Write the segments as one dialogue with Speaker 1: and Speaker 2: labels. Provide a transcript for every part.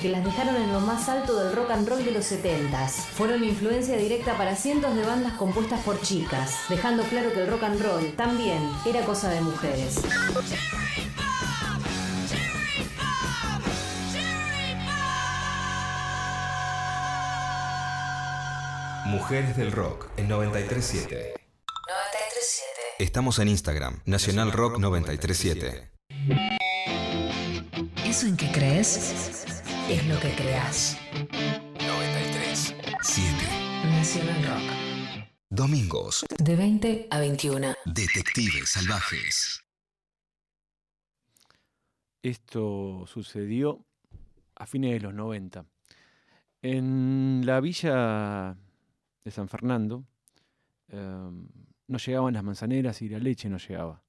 Speaker 1: que las dejaron en lo más alto del rock and roll de los 70s. Fueron influencia directa para cientos de bandas compuestas por chicas, dejando claro que el rock and roll también era cosa de mujeres.
Speaker 2: Mujeres del Rock en 937. 937. Estamos en Instagram, Nacional Rock 937.
Speaker 1: ¿Eso en qué crees? Es lo que creas.
Speaker 2: 93 7.
Speaker 1: Nacional Rock.
Speaker 2: Domingos.
Speaker 1: De 20 a 21.
Speaker 2: Detectives salvajes.
Speaker 3: Esto sucedió a fines de los 90. En la villa de San Fernando em, no llegaban las manzaneras y la leche no llegaba.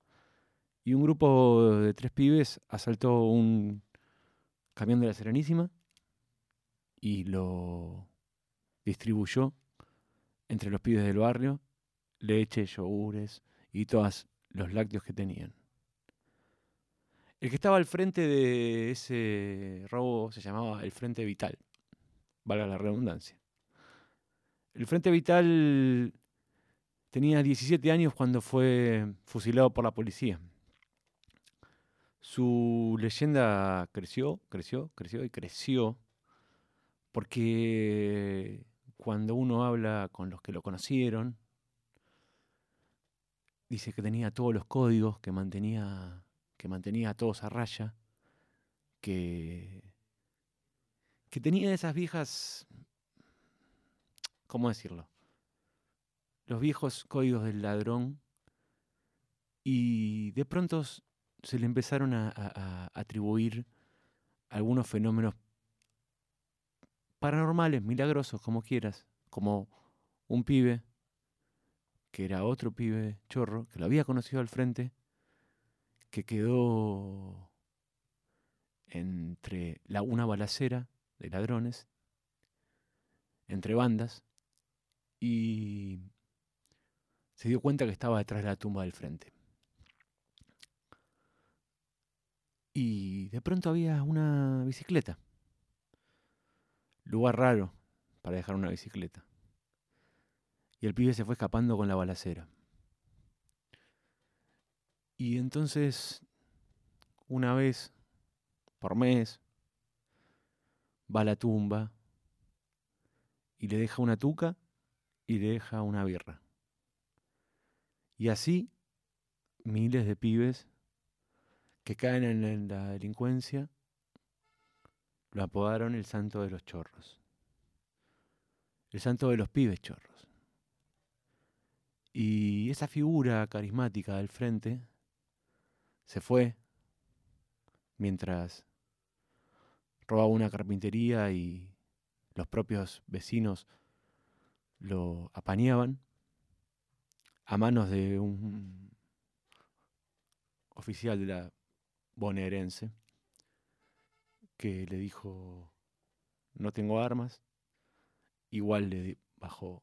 Speaker 3: Y un grupo de tres pibes asaltó un camión de la Serenísima y lo distribuyó entre los pibes del barrio, leche, yogures y todos los lácteos que tenían. El que estaba al frente de ese robo se llamaba el Frente Vital, valga la redundancia. El Frente Vital tenía 17 años cuando fue fusilado por la policía. Su leyenda creció, creció, creció y creció porque cuando uno habla con los que lo conocieron, dice que tenía todos los códigos, que mantenía, que mantenía a todos a raya, que, que tenía esas viejas, ¿cómo decirlo? Los viejos códigos del ladrón y de pronto se le empezaron a, atribuir algunos fenómenos paranormales, milagrosos, como quieras, como un pibe, que era otro pibe chorro, que lo había conocido al frente, que quedó entre la, una balacera de ladrones, entre bandas, y se dio cuenta que estaba detrás de la tumba del frente. Y de pronto había una bicicleta. Lugar raro para dejar una bicicleta. Y el pibe se fue escapando con la balacera. Y entonces, una vez por mes, va a la tumba y le deja una tuca y le deja una birra. Y así, miles de pibes que caen en la delincuencia lo apodaron el santo de los chorros. El santo de los pibes chorros. Y esa figura carismática del frente se fue mientras robaba una carpintería y los propios vecinos lo apañaban a manos de un oficial de la bonaerense que le dijo, no tengo armas, igual le bajó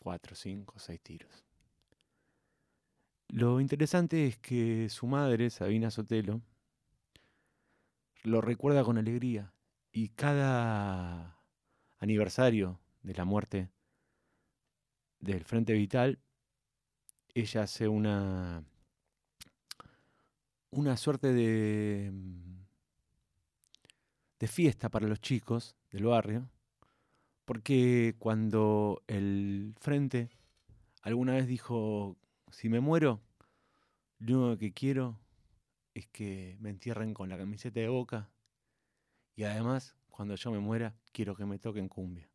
Speaker 3: cuatro, cinco, seis tiros. Lo interesante es que su madre, Sabina Sotelo, lo recuerda con alegría y cada aniversario de la muerte del Frente Vital, ella hace una, una suerte de de fiesta para los chicos del barrio, porque cuando el frente alguna vez dijo, si me muero, lo único que quiero es que me entierren con la camiseta de boca y además, cuando yo me muera, quiero que me toquen cumbia.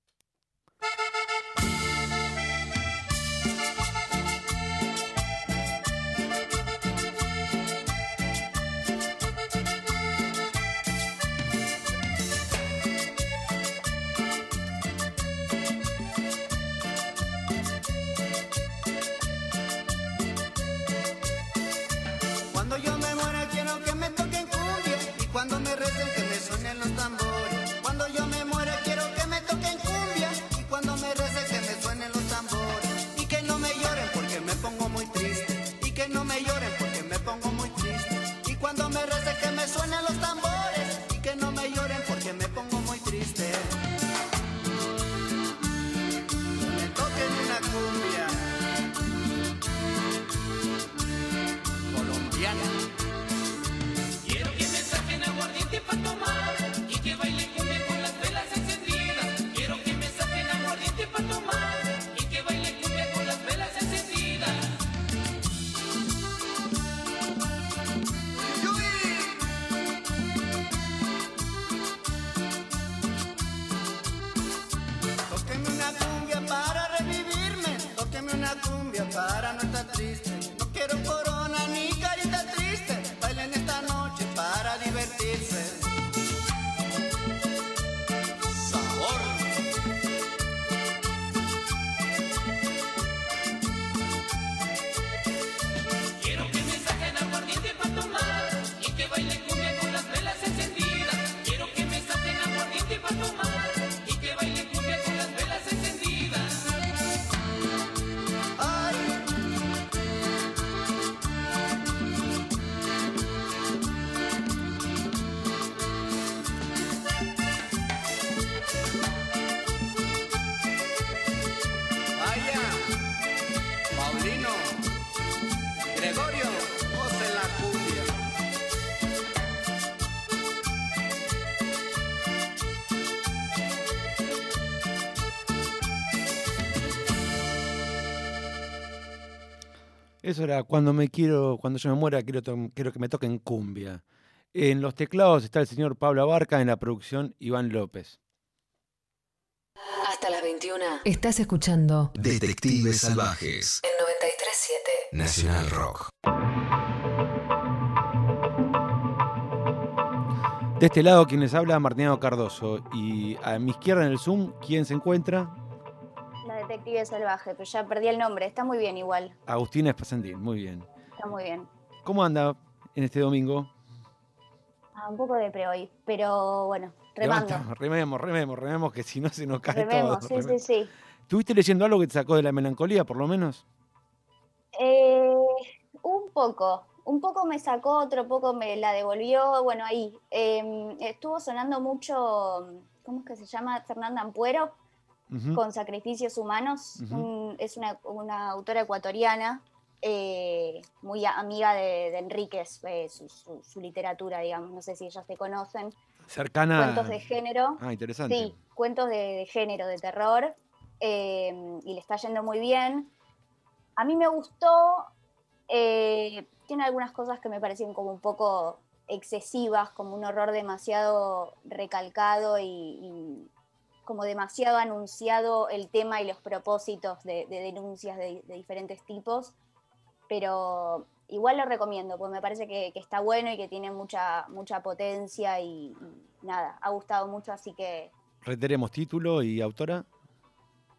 Speaker 3: Eso era cuando me quiero, cuando yo me muera, quiero, quiero que me toquen cumbia. En los teclados está el señor Pablo Abarca, en la producción Iván López.
Speaker 1: Hasta las 21. Estás escuchando
Speaker 2: Detectives Salvajes.
Speaker 1: En 937
Speaker 2: Nacional Rock.
Speaker 3: De este lado, quienes habla, Martinado Cardoso. Y a mi izquierda en el Zoom, ¿quién se encuentra?
Speaker 4: Detective salvaje, pero ya perdí el nombre. Está muy bien igual.
Speaker 3: Agustina Espasandín, muy bien.
Speaker 4: Está muy bien.
Speaker 3: ¿Cómo anda en este domingo?
Speaker 4: Ah, un poco de pre hoy, pero bueno, remando.
Speaker 3: Rememos, rememos, rememos, que si no se nos cae
Speaker 4: Rememos,
Speaker 3: todo.
Speaker 4: sí,
Speaker 3: rememos.
Speaker 4: sí, sí.
Speaker 3: ¿Estuviste leyendo algo que te sacó de la melancolía, por lo menos?
Speaker 4: Eh, un poco, un poco me sacó, otro poco me la devolvió. Bueno, ahí eh, estuvo sonando mucho, ¿cómo es que se llama? Fernanda Ampuero, Con Sacrificios Humanos. Un- es una, una autora ecuatoriana, eh, muy amiga de, de Enríquez, eh, su, su- su literatura, digamos. No sé si ellas te conocen.
Speaker 3: Cercana.
Speaker 4: Cuentos de género.
Speaker 3: Ah, interesante.
Speaker 4: Sí, cuentos de, de género, de terror, eh, y le está yendo muy bien. A mí me gustó, tiene algunas cosas que me parecieron como un poco excesivas, como un horror demasiado recalcado y, y como demasiado anunciado el tema y los propósitos de, de denuncias de, de diferentes tipos, pero igual lo recomiendo, porque me parece que, que está bueno y que tiene mucha, mucha potencia y, y nada, ha gustado mucho, así que
Speaker 3: Reiteremos título y autora.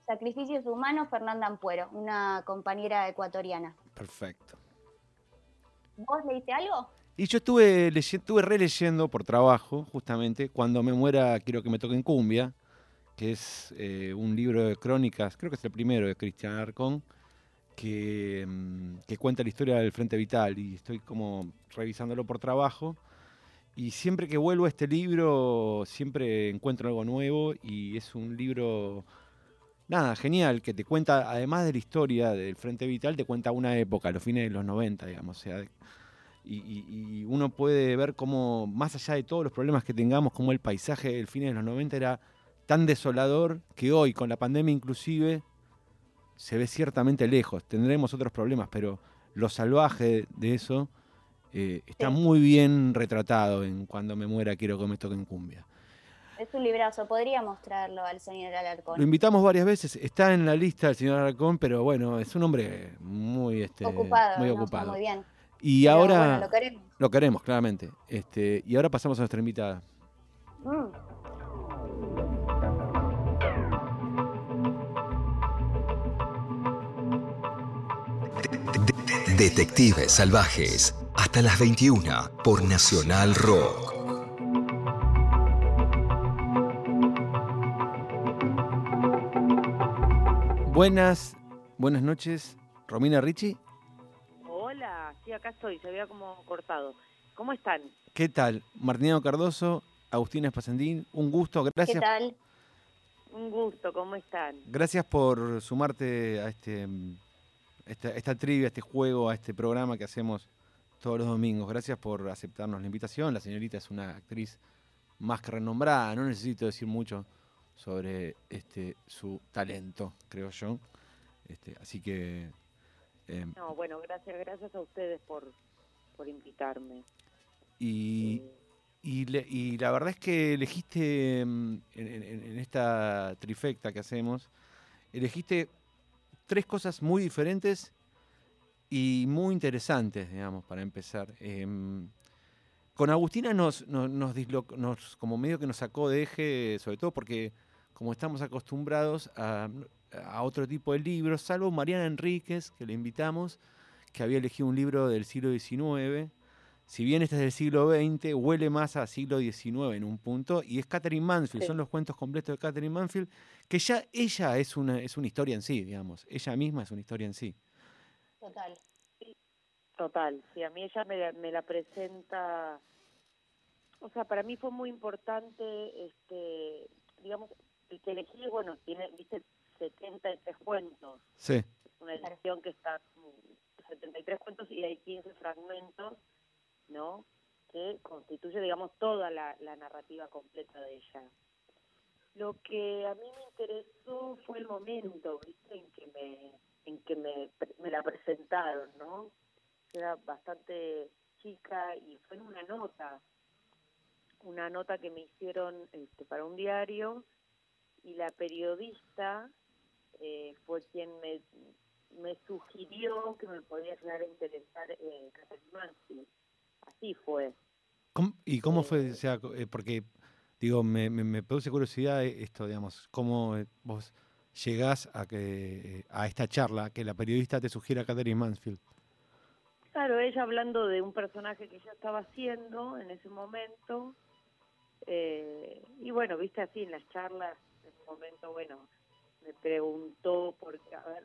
Speaker 4: Sacrificios Humanos, Fernanda Ampuero, una compañera ecuatoriana.
Speaker 3: Perfecto.
Speaker 4: ¿Vos leíste algo?
Speaker 3: Y yo estuve, estuve releyendo por trabajo, justamente, Cuando me muera quiero que me toquen cumbia, que es eh, un libro de crónicas, creo que es el primero de Cristian Arcón, que, mm, que cuenta la historia del Frente Vital y estoy como revisándolo por trabajo. Y siempre que vuelvo a este libro, siempre encuentro algo nuevo y es un libro, nada, genial, que te cuenta, además de la historia del Frente Vital, te cuenta una época, los fines de los 90, digamos. O sea, y, y- y uno puede ver cómo, más allá de todos los problemas que tengamos, cómo el paisaje del fines de los 90 era tan desolador que hoy, con la pandemia inclusive, se ve ciertamente lejos. Tendremos otros problemas, pero lo salvaje de eso eh, está
Speaker 4: Sí.
Speaker 3: muy bien retratado en Cuando me muera quiero que me toquen cumbia.
Speaker 4: Es un librazo, podríamos traerlo al señor Alarcón.
Speaker 3: Lo invitamos varias veces, está en la lista del señor Aracón, pero bueno, es un hombre muy, este,
Speaker 4: ocupado,
Speaker 3: muy ocupado.
Speaker 4: Muy bien.
Speaker 3: Y
Speaker 4: Pero
Speaker 3: ahora
Speaker 4: bueno, lo queremos.
Speaker 3: lo queremos, claramente. Este, y ahora pasamos a nuestra invitada.
Speaker 4: Mm.
Speaker 2: Detectives Salvajes. Hasta las 21 por Nacional Rock.
Speaker 3: Buenas, buenas noches, Romina Ricci.
Speaker 5: Hola, sí, acá estoy, se había como cortado. ¿Cómo están?
Speaker 3: ¿Qué tal? Martiniano Cardoso, Agustina Espasandín, un gusto,
Speaker 4: ¿Qué
Speaker 3: gracias.
Speaker 4: tal?
Speaker 5: Un gusto, ¿cómo están?
Speaker 3: Gracias por sumarte a este, esta, esta trivia, este juego, a este programa que hacemos todos los domingos. Gracias por aceptarnos la invitación. La señorita es una actriz más que renombrada, no necesito decir mucho sobre este, su talento, creo yo. Este, así que eh,
Speaker 5: No, bueno, gracias, gracias a ustedes por, por invitarme.
Speaker 3: y,
Speaker 5: Eh,
Speaker 3: y, le- y la verdad es que elegiste en, en- en esta trifecta que hacemos, elegiste tres cosas muy diferentes y muy interesantes, digamos, para empezar. Em, con Agustina nos, nos, como medio que nos sacó de eje, sobre todo porque como estamos acostumbrados a otro tipo de libros, salvo Mariana Enríquez, que le invitamos, que había elegido un libro del siglo XIX. Si bien este es del siglo XX, huele más a siglo XIX en un punto, y es Catherine Mansfield,
Speaker 5: Sí.
Speaker 3: son los cuentos completos de Catherine Mansfield, que ya ella es una, es una historia en sí, digamos, ella misma es una historia en sí.
Speaker 4: Total.
Speaker 5: Total, sí, a mí ella me, la- me la presenta, o sea, para mí fue muy importante, este, digamos, el que elegí, bueno, tiene, viste, 73 cuentos,
Speaker 3: Sí,
Speaker 5: es una edición que está mm, 73 cuentos y hay 15 fragmentos, ¿no? Que constituye, digamos, toda la, la narrativa completa de ella. Lo que a mí me interesó fue el momento, ¿viste? En que me, en que me, me la presentaron, ¿no? Era bastante chica y fue en una nota, una nota que me hicieron este, para un diario y la periodista eh, fue quien me, me sugirió que me podía llegar a interesar Catherine Así fue.
Speaker 3: ¿Y cómo fue? O sea, eh, porque, digo, me, me, produce curiosidad esto, digamos, cómo eh, vos llegás a, que, a esta charla que la periodista te sugiera a Catherine Mansfield.
Speaker 5: Claro, ella hablando de un personaje que ella estaba haciendo en ese momento. Eh, y bueno, viste así en las charlas, en ese momento, bueno, me preguntó por a ver,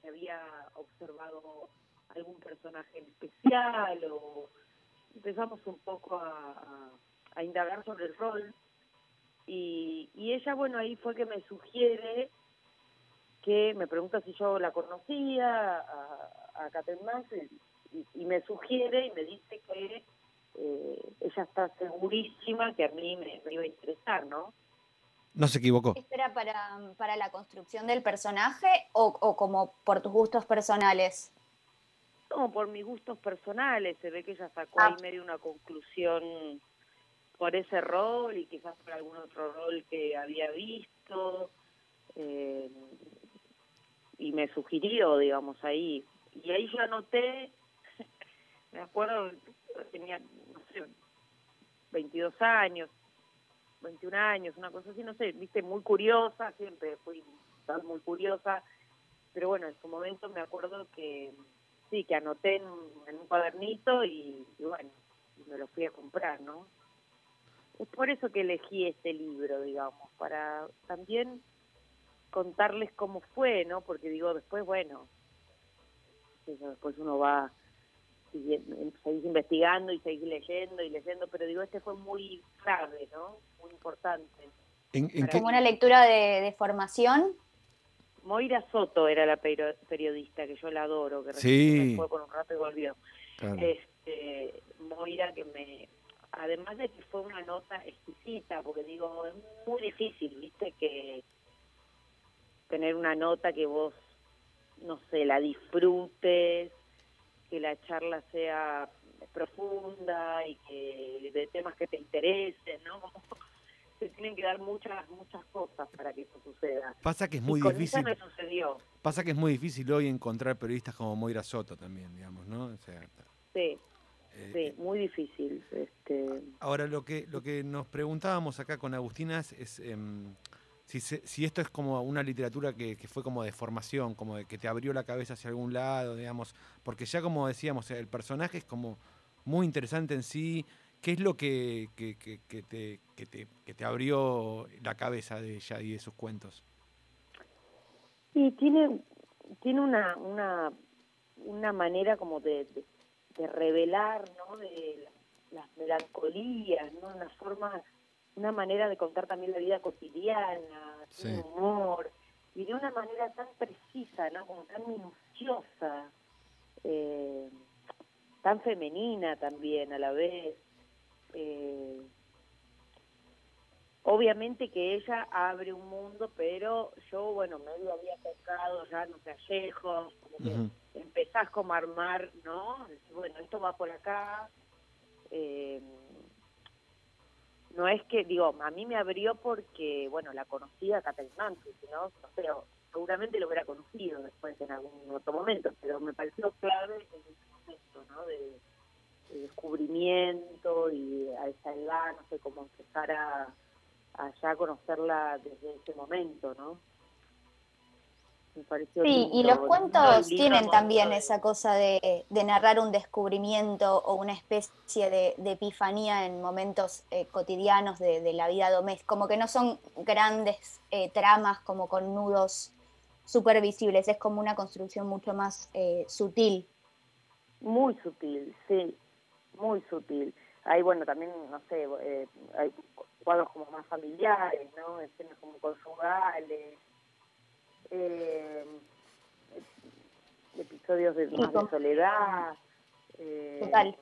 Speaker 5: si había observado algún personaje en especial o empezamos un poco a, a, indagar sobre el rol. Y, y ella, bueno, ahí fue que me sugiere que me pregunta si yo la conocía a, a Catherine y, me sugiere y me dice que eh, ella está segurísima que a mí me, iba a interesar, ¿no?
Speaker 3: No se equivocó.
Speaker 4: ¿Era para, para la construcción del personaje o, o como por tus gustos personales?
Speaker 5: Como por mis gustos personales. Se ve que ella sacó ahí ah. medio una conclusión por ese rol y quizás por algún otro rol que había visto. Eh, y me sugirió, digamos, ahí. Y ahí yo anoté me acuerdo, tenía, no sé, 22 años, 21 años, una cosa así, no sé, viste, muy curiosa, siempre fui muy curiosa, pero bueno, en su momento me acuerdo que sí, que anoté en, un cuadernito y, bueno, me lo fui a comprar, ¿no? Es por eso que elegí este libro, digamos, para también contarles cómo fue, ¿no? Porque digo, después, bueno, después uno va seguís investigando y seguís leyendo y leyendo, pero digo, este fue muy clave, ¿no? Muy importante.
Speaker 4: ¿Como una lectura de, formación?
Speaker 5: Moira Soto era la periodista, que yo la adoro, que
Speaker 3: sí.
Speaker 5: fue por un rato y volvió. Este, Moira que me... Además de que fue una nota exquisita, porque digo, es muy difícil, viste, que tener una nota que vos, no sé, la disfrutes, que la charla sea profunda y que de temas que te interesen, ¿no? se tienen que dar muchas muchas cosas para que eso suceda.
Speaker 3: Pasa que es muy difícil. sucedió. Pasa que es muy difícil hoy encontrar periodistas como Moira Soto también, digamos, ¿no?
Speaker 5: sí. Eh, sí, eh, muy difícil. Este...
Speaker 3: Ahora lo que lo que nos preguntábamos acá con Agustina es em, si, si esto es como una literatura que, fue como de formación, como de que te abrió la cabeza hacia algún lado, digamos, porque ya como decíamos, el personaje es como muy interesante en sí. ¿Qué es lo que, que, que, te, que, te, que te abrió la cabeza de ella y de sus cuentos?
Speaker 5: Sí, tiene, tiene una, una, una manera como de, de, revelar, ¿no? De las melancolías, ¿no? Una forma una manera de contar también la vida cotidiana, un humor, y de una manera tan precisa, ¿no? Como tan minuciosa, eh, tan femenina también a la vez. Eh, obviamente que ella abre un mundo, pero yo, bueno, medio había tocado ya, no sé, Allejos, como que empezás como a armar, ¿no? bueno, esto va por acá. Eh, no es que, digo, a mí me abrió porque, bueno, la conocía Mansfield, ¿no? Pero seguramente lo hubiera conocido después en algún otro momento, pero me pareció clave en ese momento, ¿no? De, descubrimiento y a esa edad, no sé, cómo empezar a, a ya conocerla desde ese momento, ¿no?
Speaker 4: sí, y los cuentos tienen también esa cosa de, narrar un descubrimiento o una especie de, epifanía en momentos eh, cotidianos de, la vida doméstica, como que no son grandes eh, tramas como con nudos súper visibles, es como una construcción mucho más eh, sutil.
Speaker 5: Muy sutil, sí, muy sutil. Hay, bueno, también, no sé, hay cuadros como más familiares, ¿no? Escenas como conjugales eh, episodios de, más de soledad. Eh, Total.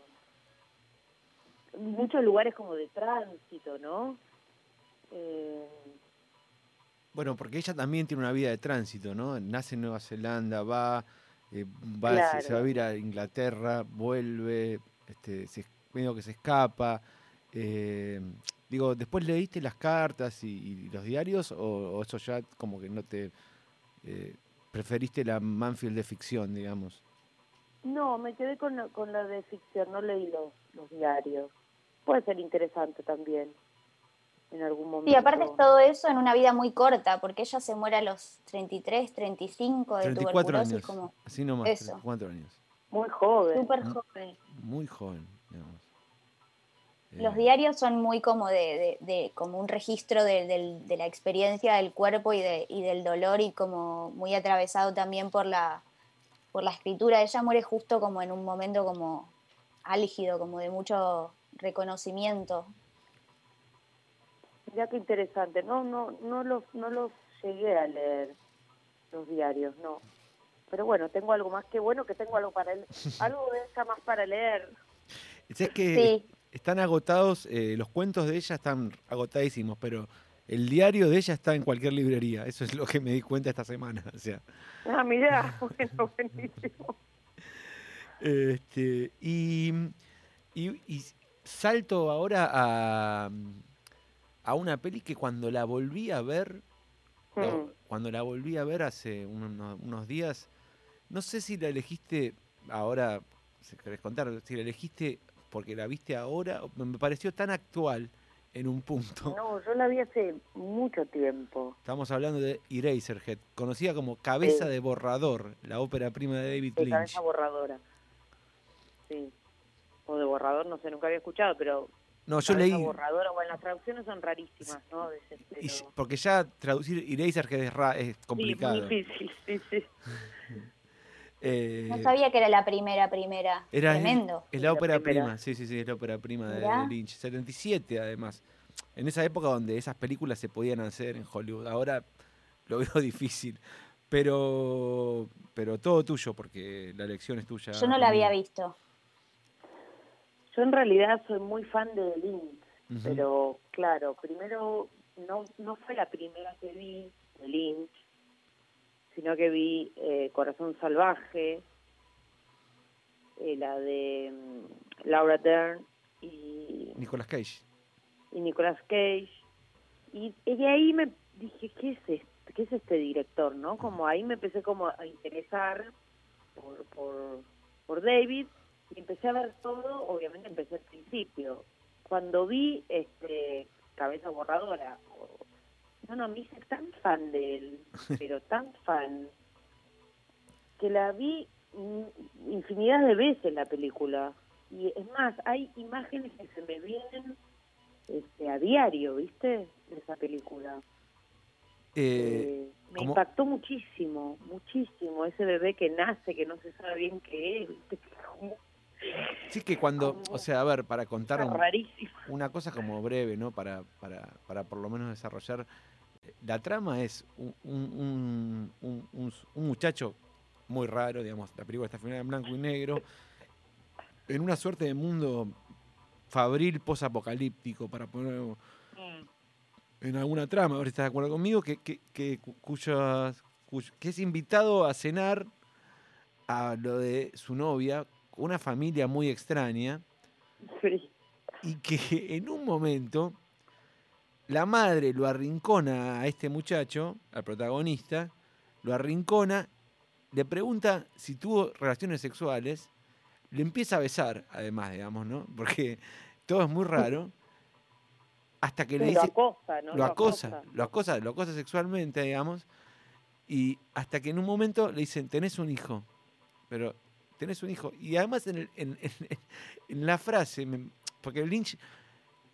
Speaker 5: Muchos lugares como de tránsito, ¿no? Eh,
Speaker 3: Bueno, porque ella también tiene una vida de tránsito, ¿no? Nace en Nueva Zelanda, va, eh, va se, se va a ir a Inglaterra, vuelve, este, se, medio que se escapa. eh, digo, ¿después leíste las cartas y, y los diarios o, o eso ya como que no te... eh, preferiste la Manfield de ficción, digamos?
Speaker 5: No, me quedé con la, con la de ficción, no leí los, los diarios. Puede ser interesante también, en algún momento.
Speaker 4: Y aparte es todo eso en una vida muy corta, porque ella se muere a los 33, 35 de
Speaker 3: 34
Speaker 4: tuberculosis,
Speaker 3: años,
Speaker 4: como
Speaker 3: así nomás,
Speaker 4: eso.
Speaker 3: 34 años.
Speaker 5: Muy joven.
Speaker 4: súper joven.
Speaker 3: Muy joven, digamos.
Speaker 4: Los
Speaker 3: Eh,
Speaker 4: diarios son muy como de, de- de- como un registro de, del- de la experiencia del cuerpo y, de, y del dolor y como muy atravesado también por la, por la escritura. Ella muere justo como en un momento como álgido, como de mucho reconocimiento.
Speaker 5: Mirá qué interesante. No, no, no los, no los llegué a leer los diarios, no. Pero bueno, tengo algo más que bueno que tengo algo para leer. Algo de ella más para leer.
Speaker 3: ¿Sabes que
Speaker 4: Sí.
Speaker 3: están agotados, eh, los cuentos de ella están agotadísimos, pero el diario de ella está en cualquier librería. Eso es lo que me di cuenta esta semana. O sea,
Speaker 5: Ah, mirá, bueno, buenísimo.
Speaker 3: este, y, y- y salto ahora a, a una peli que cuando la volví a ver, la-
Speaker 5: Mm.
Speaker 3: cuando la volví a ver hace unos, unos días, no sé si la elegiste ahora, si querés contar, si la elegiste porque la viste ahora, me pareció tan actual en un punto.
Speaker 5: No, yo la vi hace mucho tiempo.
Speaker 3: Estamos hablando de Eraserhead, conocida como Cabeza
Speaker 5: Sí.
Speaker 3: de Borrador, la ópera prima de David
Speaker 5: De
Speaker 3: Lynch.
Speaker 5: cabeza borradora. Sí. O de borrador, no sé, nunca había escuchado, pero
Speaker 3: No, yo leí,
Speaker 5: borradora, bueno, las traducciones son rarísimas, ¿no? De ese
Speaker 3: y-
Speaker 5: estilo.
Speaker 3: porque ya traducir Eraserhead es, ra- es complicado.
Speaker 5: Sí, muy difícil, sí, sí.
Speaker 3: Eh,
Speaker 4: No sabía que era la primera, primera.
Speaker 3: Era
Speaker 4: Tremendo.
Speaker 3: Es la
Speaker 5: La
Speaker 3: ópera prima, sí, sí, sí, es la ópera prima de, de Lynch. 77 además. En esa época donde esas películas se podían hacer en Hollywood. Ahora lo veo difícil. Pero pero todo tuyo, porque la elección es tuya.
Speaker 4: Yo no la había visto.
Speaker 5: Yo en realidad soy muy fan de Lynch,
Speaker 3: Ujú.
Speaker 5: pero claro, primero no, no fue la primera que vi de Lynch, sino que vi eh, Corazón Salvaje, eh, la de mm, Laura Dern y,
Speaker 3: Nicolas Cage.
Speaker 5: y Nicolas Cage. Y, y de ahí me dije, ¿qué es este, qué es este director? no Como ahí me empecé como a interesar por, por, por David y empecé a ver todo, obviamente empecé al principio. Cuando vi este Cabeza Borradora, no, no, me hice tan fan de él, pero tan fan, que la vi mm, infinidad de veces la película. Y es más, hay imágenes que se me vienen este, a diario, ¿viste? De esa película.
Speaker 3: Eh,
Speaker 5: Eh, me
Speaker 3: ¿cómo?
Speaker 5: impactó muchísimo, muchísimo. Ese bebé que nace, que no se sabe bien qué es,
Speaker 3: sí que cuando, o sea, a ver, para contar un- una cosa como breve, ¿no? Para, para, para por lo menos desarrollar. La trama es un, un- un- muchacho muy raro, digamos, la película está filmada en blanco y negro, en una suerte de mundo fabril posapocalíptico, para poner en alguna trama, a ver si estás de acuerdo conmigo, que, que, que cuyas- cuyo- que es invitado a cenar a lo de su novia, una familia muy extraña,
Speaker 5: Sí.
Speaker 3: y que en un momento la madre lo arrincona a este muchacho, al protagonista, lo arrincona, le pregunta si tuvo relaciones sexuales, le empieza a besar, además, digamos, ¿no? Porque todo es muy raro, hasta que le
Speaker 5: Sí, lo
Speaker 3: dice,
Speaker 5: acosa, ¿no?
Speaker 3: lo acosa, lo acosa, lo acosa sexualmente, digamos, y hasta que en un momento le dicen, tenés un hijo, pero tenés un hijo. Y además en, el- en- en- en la frase, porque Lynch,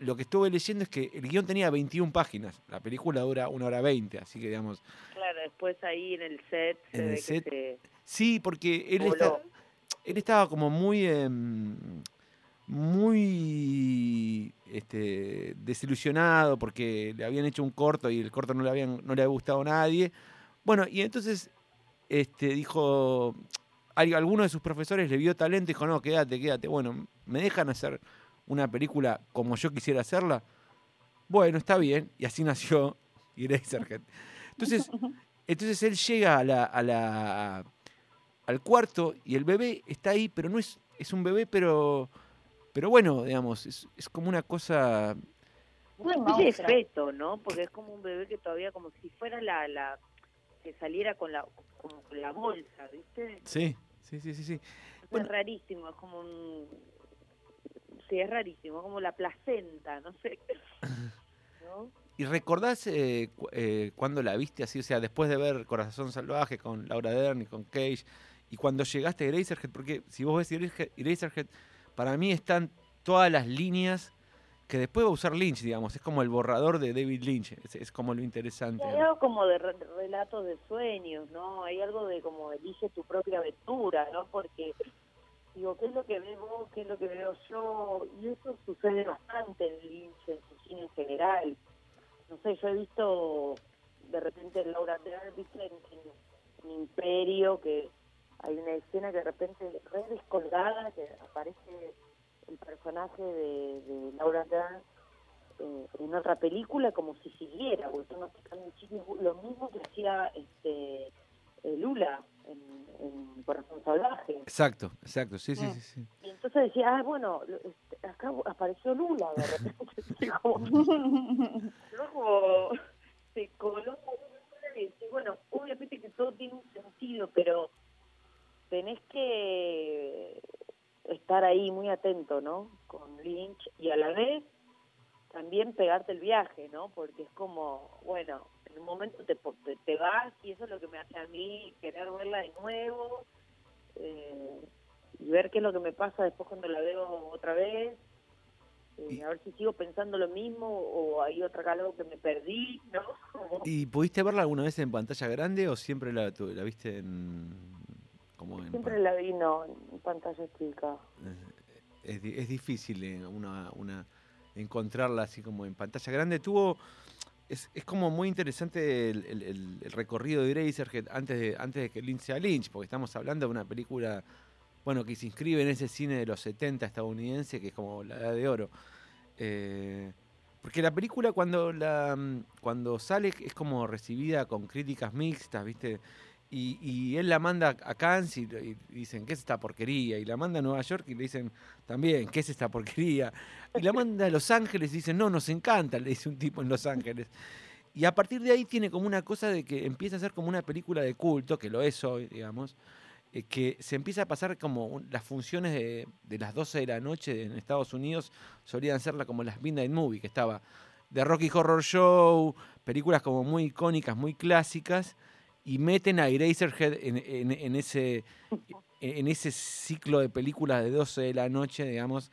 Speaker 3: lo que estuve leyendo es que el guion tenía 21 páginas, la película dura una hora 20, así que digamos,
Speaker 5: Claro, después ahí en el set se
Speaker 3: En el
Speaker 5: ve que
Speaker 3: set,
Speaker 5: se-
Speaker 3: sí, porque él, está- él estaba como muy... em, muy este, desilusionado porque le habían hecho un corto y el corto no le, habían, no le había gustado a nadie. Bueno, y entonces este, dijo, al- alguno de sus profesores le vio talento y dijo, no, quédate, quédate. Bueno, ¿me dejan hacer una película como yo quisiera hacerla? Bueno, está bien. Y así nació Eraserhead. Entonces, entonces él llega a la, a la, al cuarto y el bebé está ahí, pero no es, es un bebé, pero, pero bueno, digamos, es, es como una cosa...
Speaker 5: Una
Speaker 4: Un
Speaker 5: especie de feto, ¿no? Porque es como un bebé que todavía como si fuera la, la que saliera con la como con la bolsa, ¿viste?
Speaker 3: Sí, sí, sí, sí. sí. Bueno.
Speaker 5: Es rarísimo, es como un sí, es rarísimo, como la placenta, no sé. ¿No?
Speaker 3: ¿Y recordás eh, cu- eh, cuando la viste así? O sea, después de ver Corazón Salvaje con Laura Dern y con Cage, y cuando llegaste a Eraserhead, porque si vos ves Eraserhead, Eraserhead, para mí están todas las líneas que después va a usar Lynch, digamos. Es como el borrador de David Lynch, es, es como lo interesante.
Speaker 5: Hay algo como de re- relatos de sueños, ¿no? Hay algo de como elige tu propia aventura, ¿no? Porque digo, ¿qué es lo que ves vos? ¿Qué es lo que veo yo? Y eso sucede bastante en Lynch, en cine en general. No sé, yo he visto de repente Laura Dern, ¿viste? En, en- Imperio, que hay una escena que de repente re descolgada, que aparece el personaje de, Laura Dern eh, en otra película como si siguiera, porque no lo mismo que hacía este eh, Lula en, en Corazón Salvaje.
Speaker 3: Exacto, exacto, sí, sí,
Speaker 4: Mm.
Speaker 3: sí. sí.
Speaker 5: Y entonces decía, ah, bueno, este, acá apareció Lula de repente. Como se coló y decís, bueno, obviamente que todo tiene un sentido, pero tenés que estar ahí muy atento, ¿no? Con Lynch y a la vez también pegarte el viaje, ¿no? Porque es como, bueno, en un momento te, te, te vas y eso es lo que me hace a mí querer verla de nuevo eh, y ver qué es lo que me pasa después cuando la veo otra vez. eh,
Speaker 3: Y-
Speaker 5: a ver si sigo pensando lo mismo o hay otra algo que me perdí, ¿no?
Speaker 3: ¿Y pudiste verla alguna vez en pantalla grande o siempre la, tu- la viste en... Como en
Speaker 5: Siempre la vi, no, en pantalla chica.
Speaker 3: es, es difícil eh, una, una encontrarla así como en pantalla grande. Tuvo es, es como muy interesante el, el- el- recorrido de Eraserhead antes de, antes de que Lynch sea Lynch, porque estamos hablando de una película bueno que se inscribe en ese cine de los 70 estadounidense que es como la edad de oro. Eh, porque la película cuando la mm, cuando sale es como recibida con críticas mixtas, ¿viste? Y, él la manda a Cannes y, dicen, ¿qué es esta porquería? Y la manda a Nueva York y le dicen, también, ¿qué es esta porquería? Y la manda a Los Ángeles y dicen, no, nos encanta, le dice un tipo en Los Ángeles. Y a partir de ahí tiene como una cosa de que empieza a ser como una película de culto, que lo es hoy, digamos, eh, que se empieza a pasar como las funciones de, las 12 de la noche en Estados Unidos solían ser como las Midnight Movie, que estaba de Rocky Horror Show, películas como muy icónicas, muy clásicas, y meten a Eraserhead en, en- en ese, en ese ciclo de películas de 12 de la noche, digamos,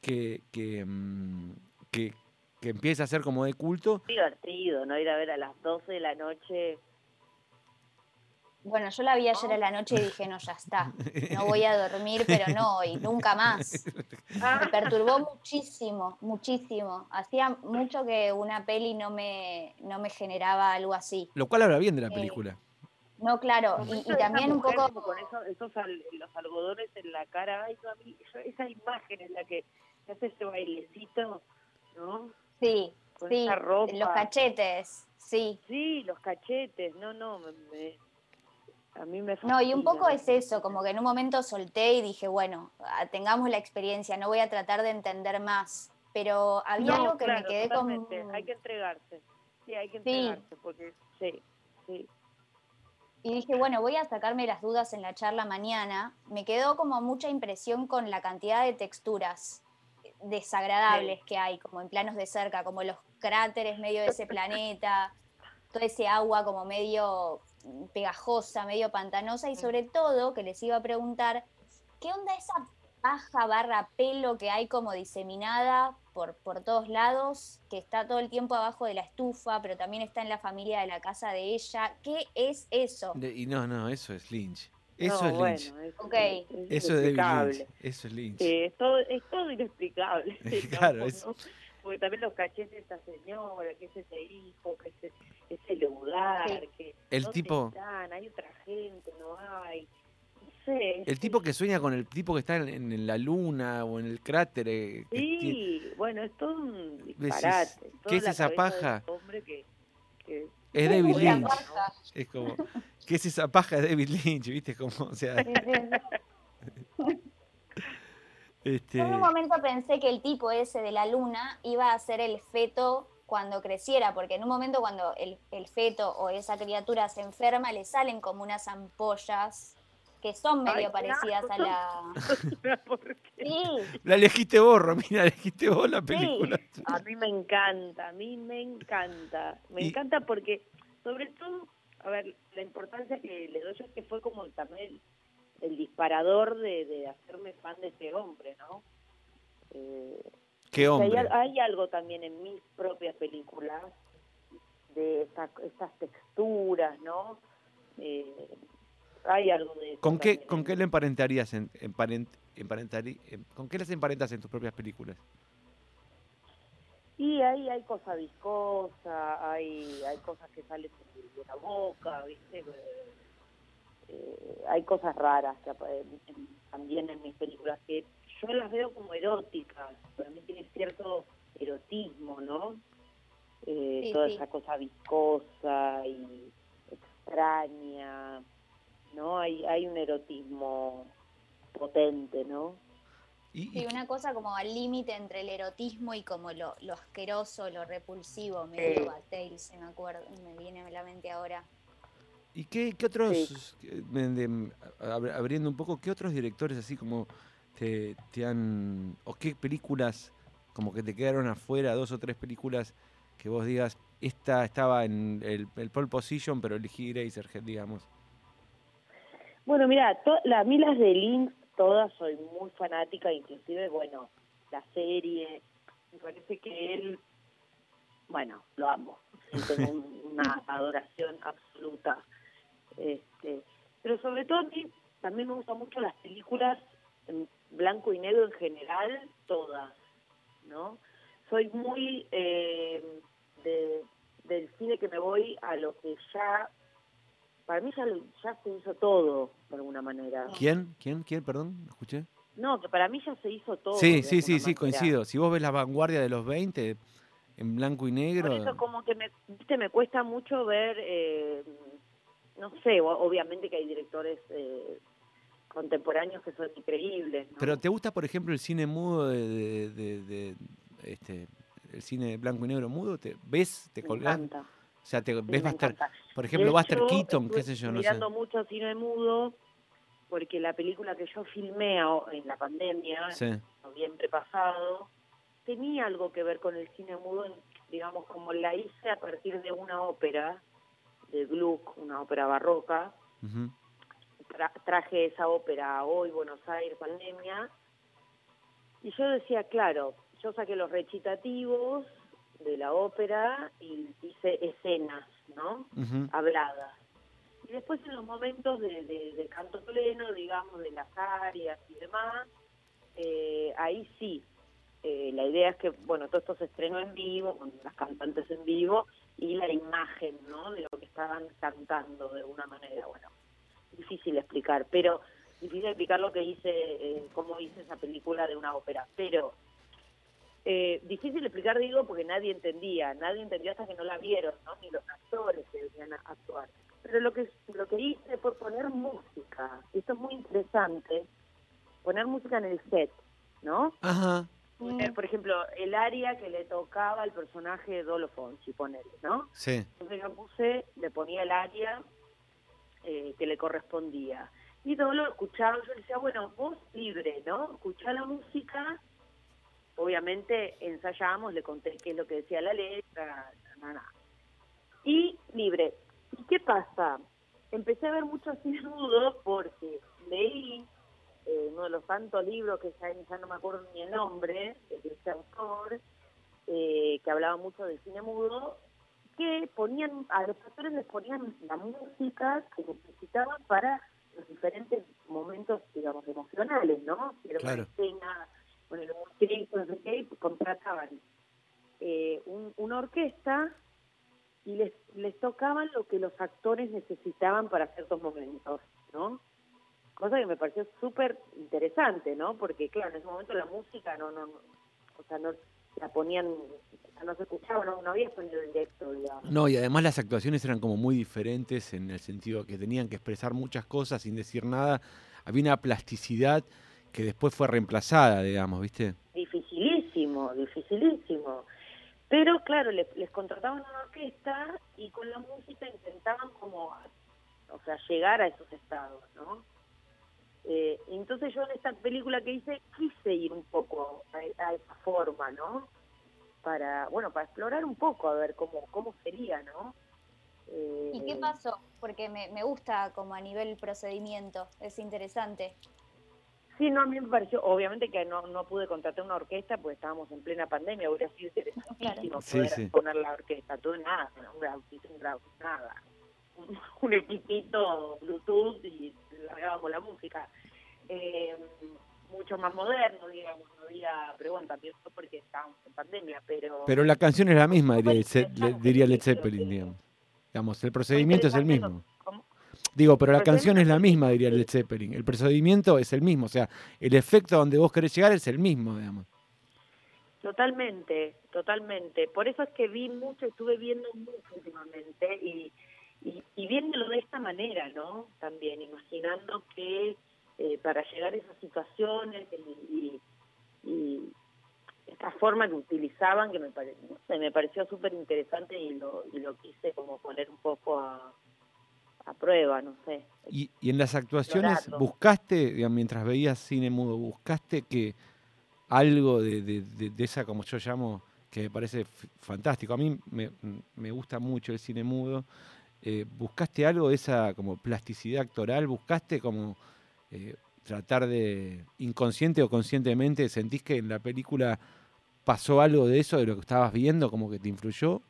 Speaker 3: que, que, mm, que, que empieza a ser como de culto.
Speaker 5: Divertido, ¿no? Ir a ver a las 12 de la noche.
Speaker 4: Bueno, yo la vi ayer a la noche y dije, no, ya está. No voy a dormir, pero no hoy, nunca más. Me perturbó muchísimo, muchísimo. Hacía mucho que una peli no me, no me generaba algo así.
Speaker 3: Lo cual habla bien de la
Speaker 4: Eh,
Speaker 3: película.
Speaker 4: No, claro, y, también un poco...
Speaker 5: con eso- esos al- los algodones en la cara, ay, no, a mí, yo- esa imagen en la que se hace ese bailecito, ¿no?
Speaker 4: Sí,
Speaker 5: Con
Speaker 4: sí,
Speaker 5: esa ropa.
Speaker 4: los cachetes, sí.
Speaker 5: Sí, los cachetes, no, no, me, me- a mí me
Speaker 4: No, y un poco es eso, como que en un momento solté y dije, bueno, ah, tengamos la experiencia, no voy a tratar de entender más. Pero había
Speaker 5: No,
Speaker 4: algo que
Speaker 5: claro,
Speaker 4: me quedé
Speaker 5: totalmente,
Speaker 4: con...
Speaker 5: Hay que entregarse, sí, hay que
Speaker 4: Sí.
Speaker 5: entregarse, porque sí, sí.
Speaker 4: Y dije, bueno, voy a sacarme las dudas en la charla mañana. Me quedó como mucha impresión con la cantidad de texturas desagradables que hay, como en planos de cerca, como los cráteres medio de ese planeta, todo ese agua como medio pegajosa, medio pantanosa, y sobre todo que les iba a preguntar, ¿qué onda esa paja barra pelo que hay como diseminada por, por todos lados, que está todo el tiempo abajo de la estufa, pero también está en la familia de la casa de ella? ¿Qué es eso?
Speaker 3: De- y no, no, eso es Lynch. Eso
Speaker 5: No,
Speaker 3: es
Speaker 5: bueno,
Speaker 3: Lynch.
Speaker 5: eso
Speaker 4: Ok.
Speaker 5: es,
Speaker 3: Eso es David. Lynch. Eso es Lynch.
Speaker 5: Sí, es todo, es todo inexplicable.
Speaker 3: Claro,
Speaker 5: ¿no?
Speaker 3: es-
Speaker 5: Porque también los cachetes de esta señora, que es ese hijo, que es ese, ese lugar,
Speaker 4: Sí.
Speaker 5: que
Speaker 3: El
Speaker 5: ¿dónde
Speaker 3: tipo- El tipo que sueña con el tipo que está en, en la luna o en el cráter. eh, que tiene-
Speaker 5: Sí, bueno, es todo un
Speaker 3: Decís,
Speaker 5: disparate.
Speaker 3: ¿qué es esa paja?
Speaker 5: ese hombre que, que
Speaker 3: Es David Lynch.
Speaker 4: paja.
Speaker 3: Es como, ¿qué es esa paja de David Lynch? ¿Viste? Como, o sea, este,
Speaker 4: Yo en un momento pensé que el tipo ese de la luna iba a ser el feto cuando creciera, porque en un momento cuando el, el feto o esa criatura se enferma, le salen como unas ampollas que son medio parecidas a la... Sí,
Speaker 3: la elegiste vos, Romina, elegiste vos la película.
Speaker 5: A mí me encanta, a mí me encanta. Me
Speaker 3: Y-
Speaker 5: encanta porque, sobre todo, a ver, la importancia que le doy yo es que fue como también el, el disparador de, de hacerme fan de ese hombre, ¿no? Eh,
Speaker 3: Qué
Speaker 5: o sea, hay,
Speaker 3: hombre.
Speaker 5: al- hay algo también en mis propias películas de esta- estas texturas, ¿no? Eh, hay algo de eso
Speaker 3: ¿Con qué,
Speaker 5: también
Speaker 3: con qué le emparentarías en, emparent- emparentari- em- con qué las emparentas en tus propias películas?
Speaker 5: Y ahí hay cosa viscosa, hay, hay cosas que salen de, la boca, ¿viste? Eh, hay cosas raras que en- también en mis películas que yo las veo como eróticas, para mí tiene cierto erotismo, ¿no? Eh,
Speaker 4: Sí,
Speaker 5: toda
Speaker 4: sí.
Speaker 5: esa cosa viscosa y extraña, ¿no? Hay, hay un erotismo potente, ¿no?
Speaker 3: Y,
Speaker 4: sí, una cosa como al límite entre el erotismo y como lo, lo asqueroso, lo repulsivo, medio
Speaker 5: Sí.
Speaker 4: Bataille, se me acuerdo, me viene a la mente ahora.
Speaker 3: ¿Y qué, qué otros, eh, de- de- ab- abriendo un poco, qué otros directores así como te, te han, o qué películas como que te quedaron afuera, dos o tres películas que vos digas, esta estaba en el, el pole position, pero elegí Eraserhead, digamos?
Speaker 5: Bueno, mira, las de Lynch todas soy muy fanática, inclusive, bueno, la serie, me parece que él, bueno, lo amo, tengo un- una adoración absoluta. Este, pero sobre todo a mí también me gustan mucho las películas en blanco y negro en general, todas, ¿no? Soy muy eh, de, del cine que me voy a lo que ya para mí ya, lo- ya se hizo todo, de alguna manera.
Speaker 3: ¿Quién? ¿Quién? ¿Quién? Perdón, ¿me escuché?
Speaker 5: No, que para mí ya se hizo todo.
Speaker 3: Sí, sí, sí, sí, coincido. Si vos ves la vanguardia de los 20 en blanco y negro,
Speaker 5: Por eso como que me, viste, me cuesta mucho ver, eh, no sé, obviamente que hay directores eh, contemporáneos que son increíbles, ¿no?
Speaker 3: pero ¿te gusta, por ejemplo, el cine mudo de, de- de- de- este, el cine blanco y negro mudo? ¿Te ves? ¿Te
Speaker 5: me
Speaker 3: colgás?
Speaker 5: encanta.
Speaker 3: O sea, te
Speaker 5: sí,
Speaker 3: ves Buster, por ejemplo, Buster Keaton, qué sé yo, no sé.
Speaker 5: mirando mucho cine mudo porque la película que yo filmé en la pandemia,
Speaker 3: Sí.
Speaker 5: en noviembre pasado, tenía algo que ver con el cine mudo, digamos, como la hice a partir de una ópera de Gluck, una ópera barroca. Tra- traje esa ópera a hoy, Buenos Aires, pandemia. Y yo decía, claro, yo saqué los recitativos de la ópera y hice escenas, ¿no? Habladas. Y después en los momentos de, de- de canto pleno, digamos, de las áreas y demás, eh, ahí sí, eh, la idea es que, bueno, todo esto se estrenó en vivo, con las cantantes en vivo, y la imagen, ¿no?, de lo que estaban cantando de alguna manera, bueno, difícil de explicar, pero difícil de explicar lo que hice, eh, cómo hice esa película de una ópera, pero eh, difícil de explicar, digo, porque nadie entendía, nadie entendió hasta que no la vieron, ¿no? Ni los actores que venían a actuar. Pero lo que lo que hice fue poner música, y esto es muy interesante, poner música en el set, ¿no?
Speaker 3: Ajá.
Speaker 5: Poner, por ejemplo, el área que le tocaba al personaje de Dolo Fonsi, ponerle, ¿no?
Speaker 3: Sí.
Speaker 5: Entonces yo puse, le ponía el área eh, que le correspondía. Y Dolo escuchaba, yo le decía, bueno, vos libre, ¿no? Escuchá la música. Obviamente ensayábamos, le conté qué es lo que decía la letra, na, na. y libre. ¿Y qué pasa? Empecé a ver mucho cine mudo porque leí eh, uno de los tantos libros que ya, ya no me acuerdo ni el nombre de este autor, eh, que hablaba mucho del cine mudo, que ponían, a los actores les ponían la música que necesitaban para los diferentes momentos, digamos, emocionales, ¿no? Si era
Speaker 3: Claro.
Speaker 5: una escena, bueno, muy triste, no sé contrataban eh, un- una orquesta y les, les tocaban lo que los actores necesitaban para ciertos momentos, ¿no? Cosa que me pareció súper interesante, ¿no? Porque, claro, en ese momento la música no, no, no- o sea, no, la ponían, no se escuchaba, no, no había sonido directo, digamos.
Speaker 3: No, y además las actuaciones eran como muy diferentes en el sentido que tenían que expresar muchas cosas sin decir nada. Había una plasticidad que después fue reemplazada, digamos, ¿viste?
Speaker 5: Dificilísimo, dificilísimo. Pero claro, les, les contrataban una orquesta y con la música intentaban como, o sea, llegar a esos estados, ¿no? Eh, entonces yo en esta película que hice quise ir un poco a, esa forma, ¿no? Para, bueno, para explorar un poco, a ver cómo, cómo sería, ¿no?
Speaker 4: ¿Y qué eh, pasó? Porque me, me gusta como a nivel procedimiento, es interesante.
Speaker 5: Sí, no, a mí me pareció, obviamente que no, no pude contratar una orquesta porque estábamos en plena pandemia, hubiera sido interesantísimo poder poner la orquesta, todo nada, un grautito, un nada, un, equipito Bluetooth y largábamos la música. Eh, mucho más moderno, digamos, no había, pero bueno, también fue porque estábamos en pandemia, pero...
Speaker 3: Pero la canción es la misma, diría, diría Led Zeppelin, digamos. digamos. el procedimiento es el mismo. Digo, pero la canción es la misma, diría Led Zeppelin. El procedimiento es el mismo, o sea, el efecto a donde vos querés llegar es el mismo, digamos.
Speaker 5: Totalmente, totalmente. Por eso es que vi mucho, estuve viendo mucho últimamente y, y, viéndolo de esta manera, ¿no? También imaginando que eh, para llegar a esas situaciones y, y, esta forma que utilizaban, que me, me pareció súper interesante y lo, y lo quise como poner un poco a a prueba, no sé.
Speaker 3: Y, en las actuaciones, ¿buscaste, mientras veías cine mudo, buscaste que algo de, de, esa, como yo llamo, que me parece fantástico, a mí me, gusta mucho el cine mudo, eh, ¿buscaste algo de esa como plasticidad actoral? ¿Buscaste como eh, tratar de, inconsciente o conscientemente, sentís que en la película pasó algo de eso, de lo que estabas viendo, como que te influyó?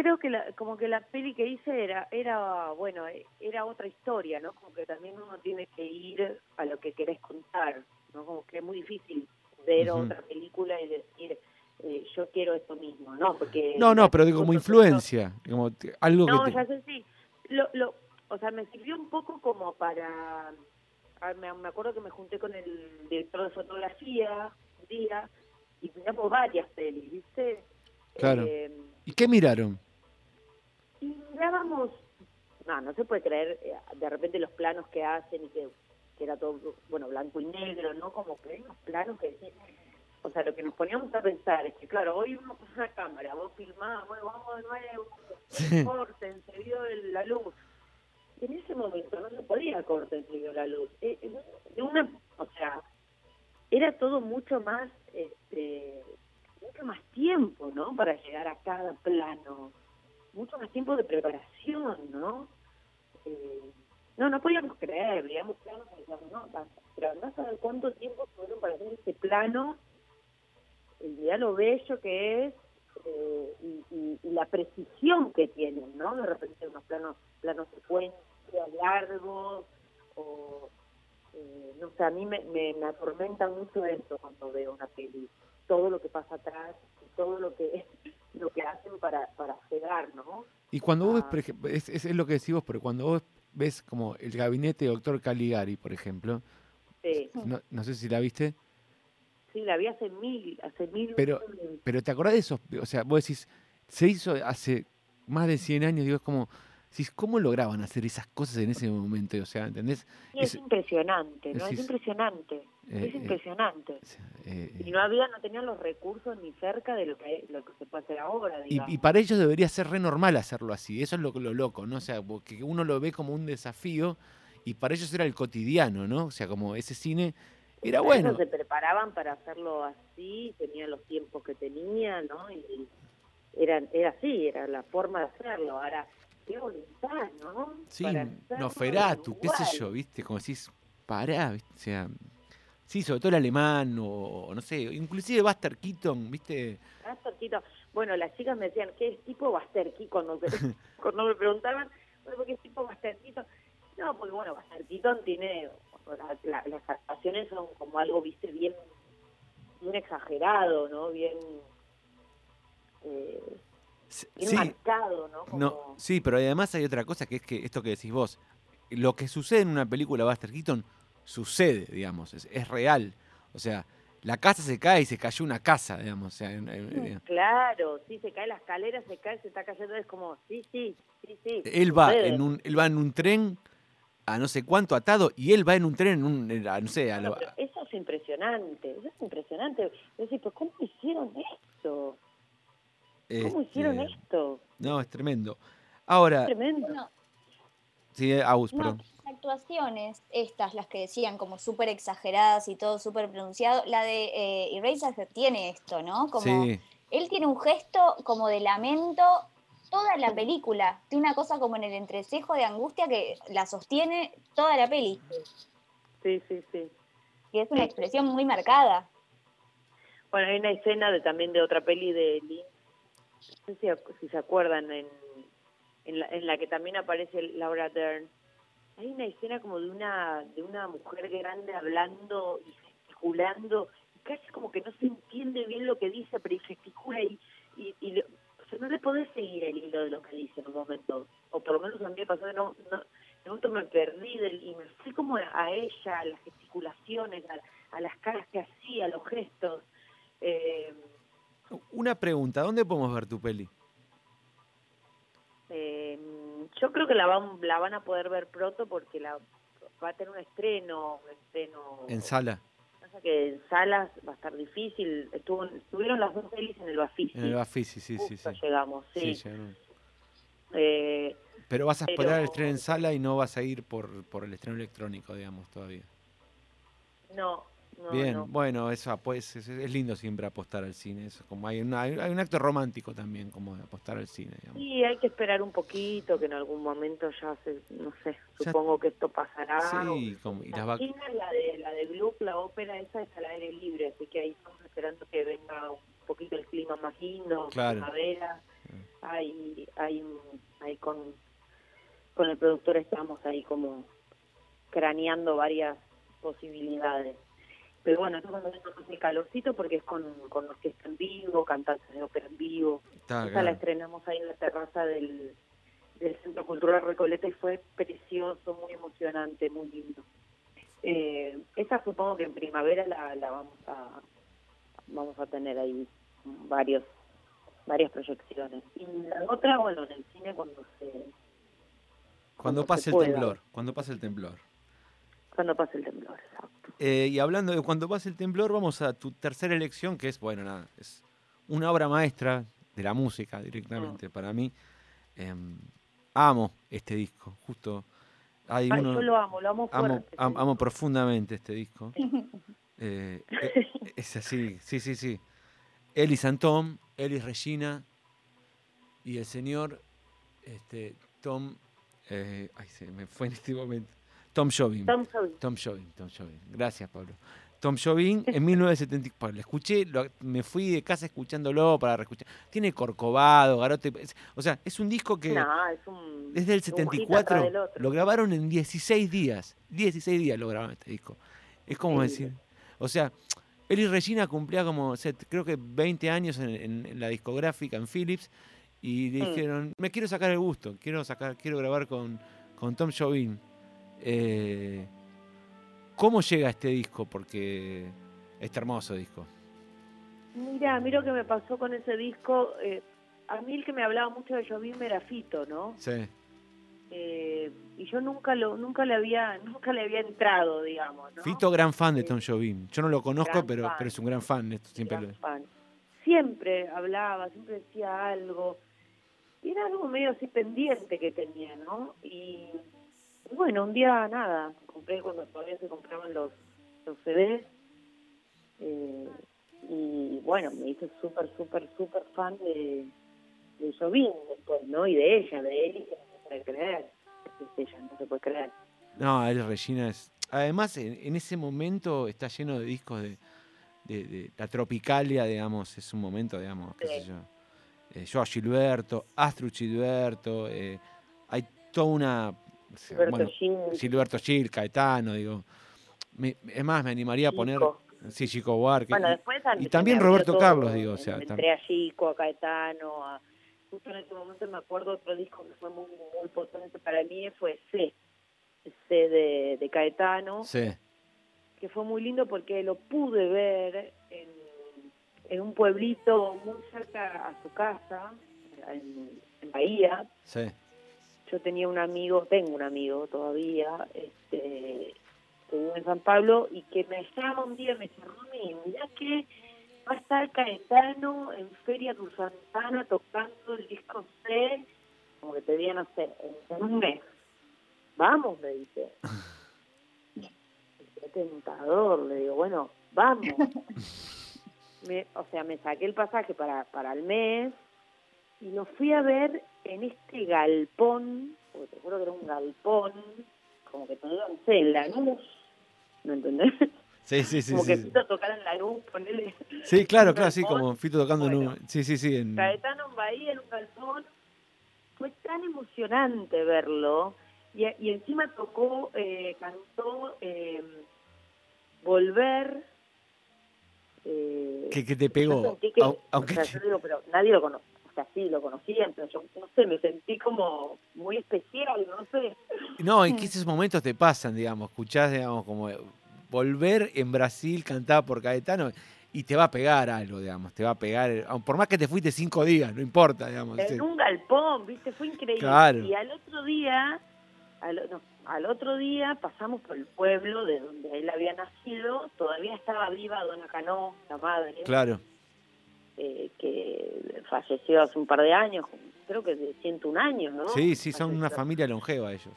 Speaker 5: Creo que la, como que la peli que hice era era bueno era otra historia no como que también uno tiene que ir a lo que querés contar no como que es muy difícil ver otra película y decir eh, yo quiero esto mismo no porque
Speaker 3: no no pero digo como influencia como algo
Speaker 5: no
Speaker 3: que
Speaker 5: ya sé sí. Lo, lo o sea me sirvió un poco como para me, me acuerdo que me junté con el director de fotografía un día y miramos varias pelis viste
Speaker 3: claro. Eh, ¿Y qué miraron?
Speaker 5: Y mirábamos, no, no se puede creer eh, de repente los planos que hacen y que, era todo, bueno, blanco y negro, ¿no? Como que hay unos planos que o sea, lo que nos poníamos a pensar es que, claro, hoy uno con una cámara, vos filmás, bueno, vamos de nuevo, sí. corten, se vio la luz. Y en ese momento no se podía corten, se vio la luz. Eh, eh, de una, o sea, era todo mucho más, este, mucho más tiempo, ¿no? Para llegar a cada plano mucho más tiempo de preparación, ¿no? Eh, no, no podíamos creer, digamos, planos, no, pero no saber cuánto tiempo tuvieron para hacer este plano, el día lo bello que es eh, y, la precisión que tienen, ¿no? De repente unos planos, planos secuencia, largos, o eh, no sé, a mí me, me, me, atormenta mucho eso cuando veo una peli, todo lo que pasa atrás, todo lo que lo que hacen para, para llegar, ¿no?
Speaker 3: Y cuando vos ves, por ejemplo, es, es, lo que decís vos, pero cuando vos ves como el gabinete de doctor Caligari, por ejemplo,
Speaker 5: sí.
Speaker 3: no, no sé si la viste.
Speaker 5: Sí, la vi hace mil, hace mil.
Speaker 3: Pero, pero ¿te acordás de eso? O sea, vos decís, se hizo hace más de 100 años, digo, es como, ¿cómo lograban hacer esas cosas en ese momento? O sea, ¿entendés?
Speaker 5: es, impresionante, ¿no? es impresionante. Eh, es eh, impresionante. Eh, y no había, no tenían los recursos ni cerca de lo que, lo que se puede hacer ahora.
Speaker 3: Y, para ellos debería ser re normal hacerlo así. Eso es lo, lo loco, ¿no? O sea, porque uno lo ve como un desafío y para ellos era el cotidiano, ¿no? O sea, como ese cine era bueno.
Speaker 5: se preparaban para hacerlo así, tenían los tiempos que tenían, ¿no? Y era, era así, era la forma de hacerlo. Ahora, qué voluntad, ¿no?
Speaker 3: Sí, Noferatu, qué sé yo, ¿viste? Como decís, pará, ¿viste? O sea, Sí, sobre todo el alemán o no sé, inclusive Buster Keaton, ¿viste?
Speaker 5: Buster Keaton. Bueno, las chicas me decían, ¿qué es tipo Buster Keaton? Cuando, cuando me preguntaban, bueno, ¿qué es tipo Buster Keaton? No, porque bueno, Buster Keaton tiene, las actuaciones son como algo, viste, bien, bien exagerado, ¿no? Bien... Eh, bien marcado, ¿no?
Speaker 3: no sí, pero además hay otra cosa que es que esto que decís vos, lo que sucede en una película Buster Keaton sucede, digamos, es, real. O sea, la casa se cae y se cayó una casa, digamos. O sea, en- en- en-
Speaker 5: Claro, sí, se cae la escalera, se cae, se está cayendo, es como, sí, sí, sí, sí.
Speaker 3: él va
Speaker 5: sucede.
Speaker 3: en un, él va en un tren a no sé cuánto atado y él va en un tren en un, a no sé, a
Speaker 5: pero eso es impresionante, eso es impresionante. Yo decís, pero ¿cómo hicieron esto? ¿Cómo hicieron
Speaker 3: este,
Speaker 5: esto?
Speaker 3: No, es tremendo. Ahora,
Speaker 5: Tremendo.
Speaker 4: Bueno,
Speaker 3: sí, Aus,
Speaker 4: no,
Speaker 3: perdón.
Speaker 4: las actuaciones, estas, las que decían como súper exageradas y todo súper pronunciado, la de eh, Eraser tiene esto, ¿no? Como
Speaker 3: Sí,
Speaker 4: él tiene un gesto como de lamento toda la película. Tiene una cosa como en el entrecejo de angustia que la sostiene toda la peli.
Speaker 5: Sí, sí, sí.
Speaker 4: Y es una expresión muy marcada.
Speaker 5: Bueno, hay una escena de, también de otra peli de Lynch, no sé si, se acuerdan, en, en, la, en la que también aparece Laura Dern. Hay una escena como de una de una mujer grande hablando y gesticulando, y casi como que no se entiende bien lo que dice, pero y gesticula y, y, y o sea, no le podés seguir el hilo de lo que dice en un momento. O por lo menos a mí me pasó que no, no, de momento me perdí del, y me fui como a ella, a las gesticulaciones, a, a las caras que hacía, a los gestos. Eh,
Speaker 3: una pregunta, ¿dónde podemos ver tu peli?
Speaker 5: eh, yo creo que la van, la van a poder ver pronto porque la va a tener un estreno, un estreno.
Speaker 3: En sala,
Speaker 5: Pasa que en salas va a estar difícil. Estuvo, estuvieron las dos pelis en el Bafisi.
Speaker 3: en el Bafisi, sí, sí, sí.
Speaker 5: Llegamos, sí.
Speaker 3: Sí.
Speaker 5: Eh,
Speaker 3: Pero vas a
Speaker 5: Pero-
Speaker 3: esperar el estreno en sala y no vas a ir por, por el estreno electrónico, digamos, todavía.
Speaker 5: no, no,
Speaker 3: Bien,
Speaker 5: no.
Speaker 3: bueno, eso pues es, es lindo siempre apostar al cine, eso como hay, una- hay, hay un acto romántico también como de apostar al cine, digamos.
Speaker 5: Sí, hay que esperar un poquito, que en algún momento ya se, no sé,
Speaker 3: Ya-
Speaker 5: supongo que esto pasará.
Speaker 3: Sí, como, y las
Speaker 5: La de la de Gloop, la ópera esa es al aire libre, así que ahí estamos esperando que venga un poquito el clima más lindo,
Speaker 3: Claro.
Speaker 5: primavera. Ahí, ahí, ahí con, con el productor estamos ahí como craneando varias posibilidades. Pero bueno, esto cuando venga más el calorcito porque es con, con orquesta en vivo, cantantes de ópera en vivo.
Speaker 3: está,
Speaker 5: Esa la estrenamos ahí en la terraza del, del Centro Cultural Recoleta y fue precioso, muy emocionante, muy lindo. Eh, esa supongo que en primavera la, la vamos a vamos a tener ahí varios varias proyecciones. Y la otra, bueno, en el cine cuando se
Speaker 3: Cuando
Speaker 5: cuando
Speaker 3: pase
Speaker 5: se
Speaker 3: el
Speaker 5: pueda.
Speaker 3: temblor, cuando pase el temblor.
Speaker 5: Cuando pase el temblor, exacto.
Speaker 3: Eh, y hablando de cuando pase el temblor, vamos a tu tercera elección, que es, bueno, nada, es una obra maestra de la música directamente
Speaker 5: Mm.
Speaker 3: para mí. Em, amo este disco, justo. Hay
Speaker 5: Ay,
Speaker 3: uno,
Speaker 5: yo lo amo, lo amo
Speaker 3: amo,
Speaker 5: fuerte.
Speaker 3: am- amo profundamente este disco. Eh, eh, es así, sí, sí, sí. Elis Tom, Elis Regina y el señor este, Tom. eh, ay, se me fue en este momento. Tom Jobim.
Speaker 5: Tom Sawyer.
Speaker 3: Tom Jobim, Tom Jobim. Gracias, Pablo. Tom Jobim en 1974. Lo escuché, lo- me fui de casa escuchándolo para reescuchar. Tiene Corcovado, Garote. es- o sea, es un disco que
Speaker 5: No, es un
Speaker 3: desde el
Speaker 5: un hit
Speaker 3: 74
Speaker 5: atrás del otro.
Speaker 3: lo grabaron en 16 días. 16 días lo grabaron este disco. Es como decir. O sea, Eli Regina cumplía como, o sea, creo que 20 años en, en- en la discográfica en Philips. Y le
Speaker 5: Mm.
Speaker 3: dijeron, me quiero sacar el gusto, quiero sacar, quiero grabar con, con Tom Jobim. Eh, ¿Cómo llega este disco? Porque este hermoso disco.
Speaker 5: Mira, mira lo que me pasó con ese disco. eh, a mí el que me hablaba mucho de Jobim era Fito, ¿no?
Speaker 3: Sí.
Speaker 5: Eh, y yo nunca lo nunca le había nunca le había entrado, digamos, ¿no?
Speaker 3: Fito, gran fan de
Speaker 5: Sí.
Speaker 3: Tom Jobim. Yo no lo conozco, pero,
Speaker 5: fan.
Speaker 3: pero es un gran fan. Esto siempre
Speaker 5: Gran
Speaker 3: lo-
Speaker 5: fan. Siempre hablaba, siempre decía algo. Y era algo medio así pendiente que tenía, ¿no? Y, y bueno, un día nada, compré cuando todavía se compraban los, los CDs. eh, y bueno, me hice súper, súper, súper fan de, de después, ¿no? Y de ella, de él, y que no se puede creer. Es ella, no se puede creer.
Speaker 3: No, Eli Regina es. Además, en, en ese momento está lleno de discos de, de- de la Tropicalia, digamos. Es un momento, digamos, qué sé yo. Eh, Joao Gilberto, Astrid Gilberto. eh, hay toda una. O sea,
Speaker 5: Gilberto
Speaker 3: bueno,
Speaker 5: Gil,
Speaker 3: Caetano, digo. Me- es más, me animaría a poner.
Speaker 5: Chico.
Speaker 3: Sí, Chico Buarque.
Speaker 5: Bueno,
Speaker 3: y-
Speaker 5: después
Speaker 3: y también Roberto
Speaker 5: todo,
Speaker 3: Carlos, digo, o sea,
Speaker 5: Entré a Chico, a Caetano, a... Justo en ese momento me acuerdo otro disco que fue muy, muy potente para mí, fue C. C de, de Caetano.
Speaker 3: sí.
Speaker 5: que fue muy lindo porque lo pude ver en, en un pueblito muy cerca a su casa, en, en Bahía.
Speaker 3: Sí.
Speaker 5: Yo tenía un amigo, tengo un amigo todavía, este, que vive en San Pablo, y que me llama un día y me dice, Romy, mirá que va a estar Caetano en Feria Santana tocando el disco C, como que te di, no sé, en un mes. Vamos, me dice. Qué tentador, le digo, bueno, vamos. Me- o sea, me saqué el pasaje para, para el mes y lo fui a ver en este galpón, porque te juro que era un galpón, como que tenía, no sé, en Lanús, ¿me entendés?
Speaker 3: Sí, sí, sí.
Speaker 5: como
Speaker 3: sí,
Speaker 5: que
Speaker 3: sí.
Speaker 5: Fito tocar en Lanús, ponele
Speaker 3: Sí, claro, claro, sí, como Fito tocando en
Speaker 5: Bueno.
Speaker 3: un... Sí, sí, sí. En...
Speaker 5: Caetano en Bahía, en un galpón. Fue tan emocionante verlo. Y, y encima tocó, eh, cantó eh, Volver. eh,
Speaker 3: Que, que te pegó.
Speaker 5: que-
Speaker 3: au- aunque
Speaker 5: o sea,
Speaker 3: te-
Speaker 5: yo digo, pero nadie lo conocía. O sea, sí, lo conocían, pero yo no sé, me sentí como muy especial, no sé.
Speaker 3: No, y que esos momentos te pasan, digamos. Escuchás, digamos, como volver en Brasil cantada por Caetano y te va a pegar algo, digamos. Te va a pegar. Por más que te fuiste cinco días, no importa, digamos.
Speaker 5: En un galpón, ¿viste? Fue increíble.
Speaker 3: Claro.
Speaker 5: Y al otro día, al, no, al otro día pasamos por el pueblo de donde él había nacido. Todavía estaba viva Dona Canó, la madre,
Speaker 3: Claro.
Speaker 5: Eh, que falleció hace un par de años, creo que de 101 años, ¿no?
Speaker 3: Sí, sí, son una familia longeva ellos.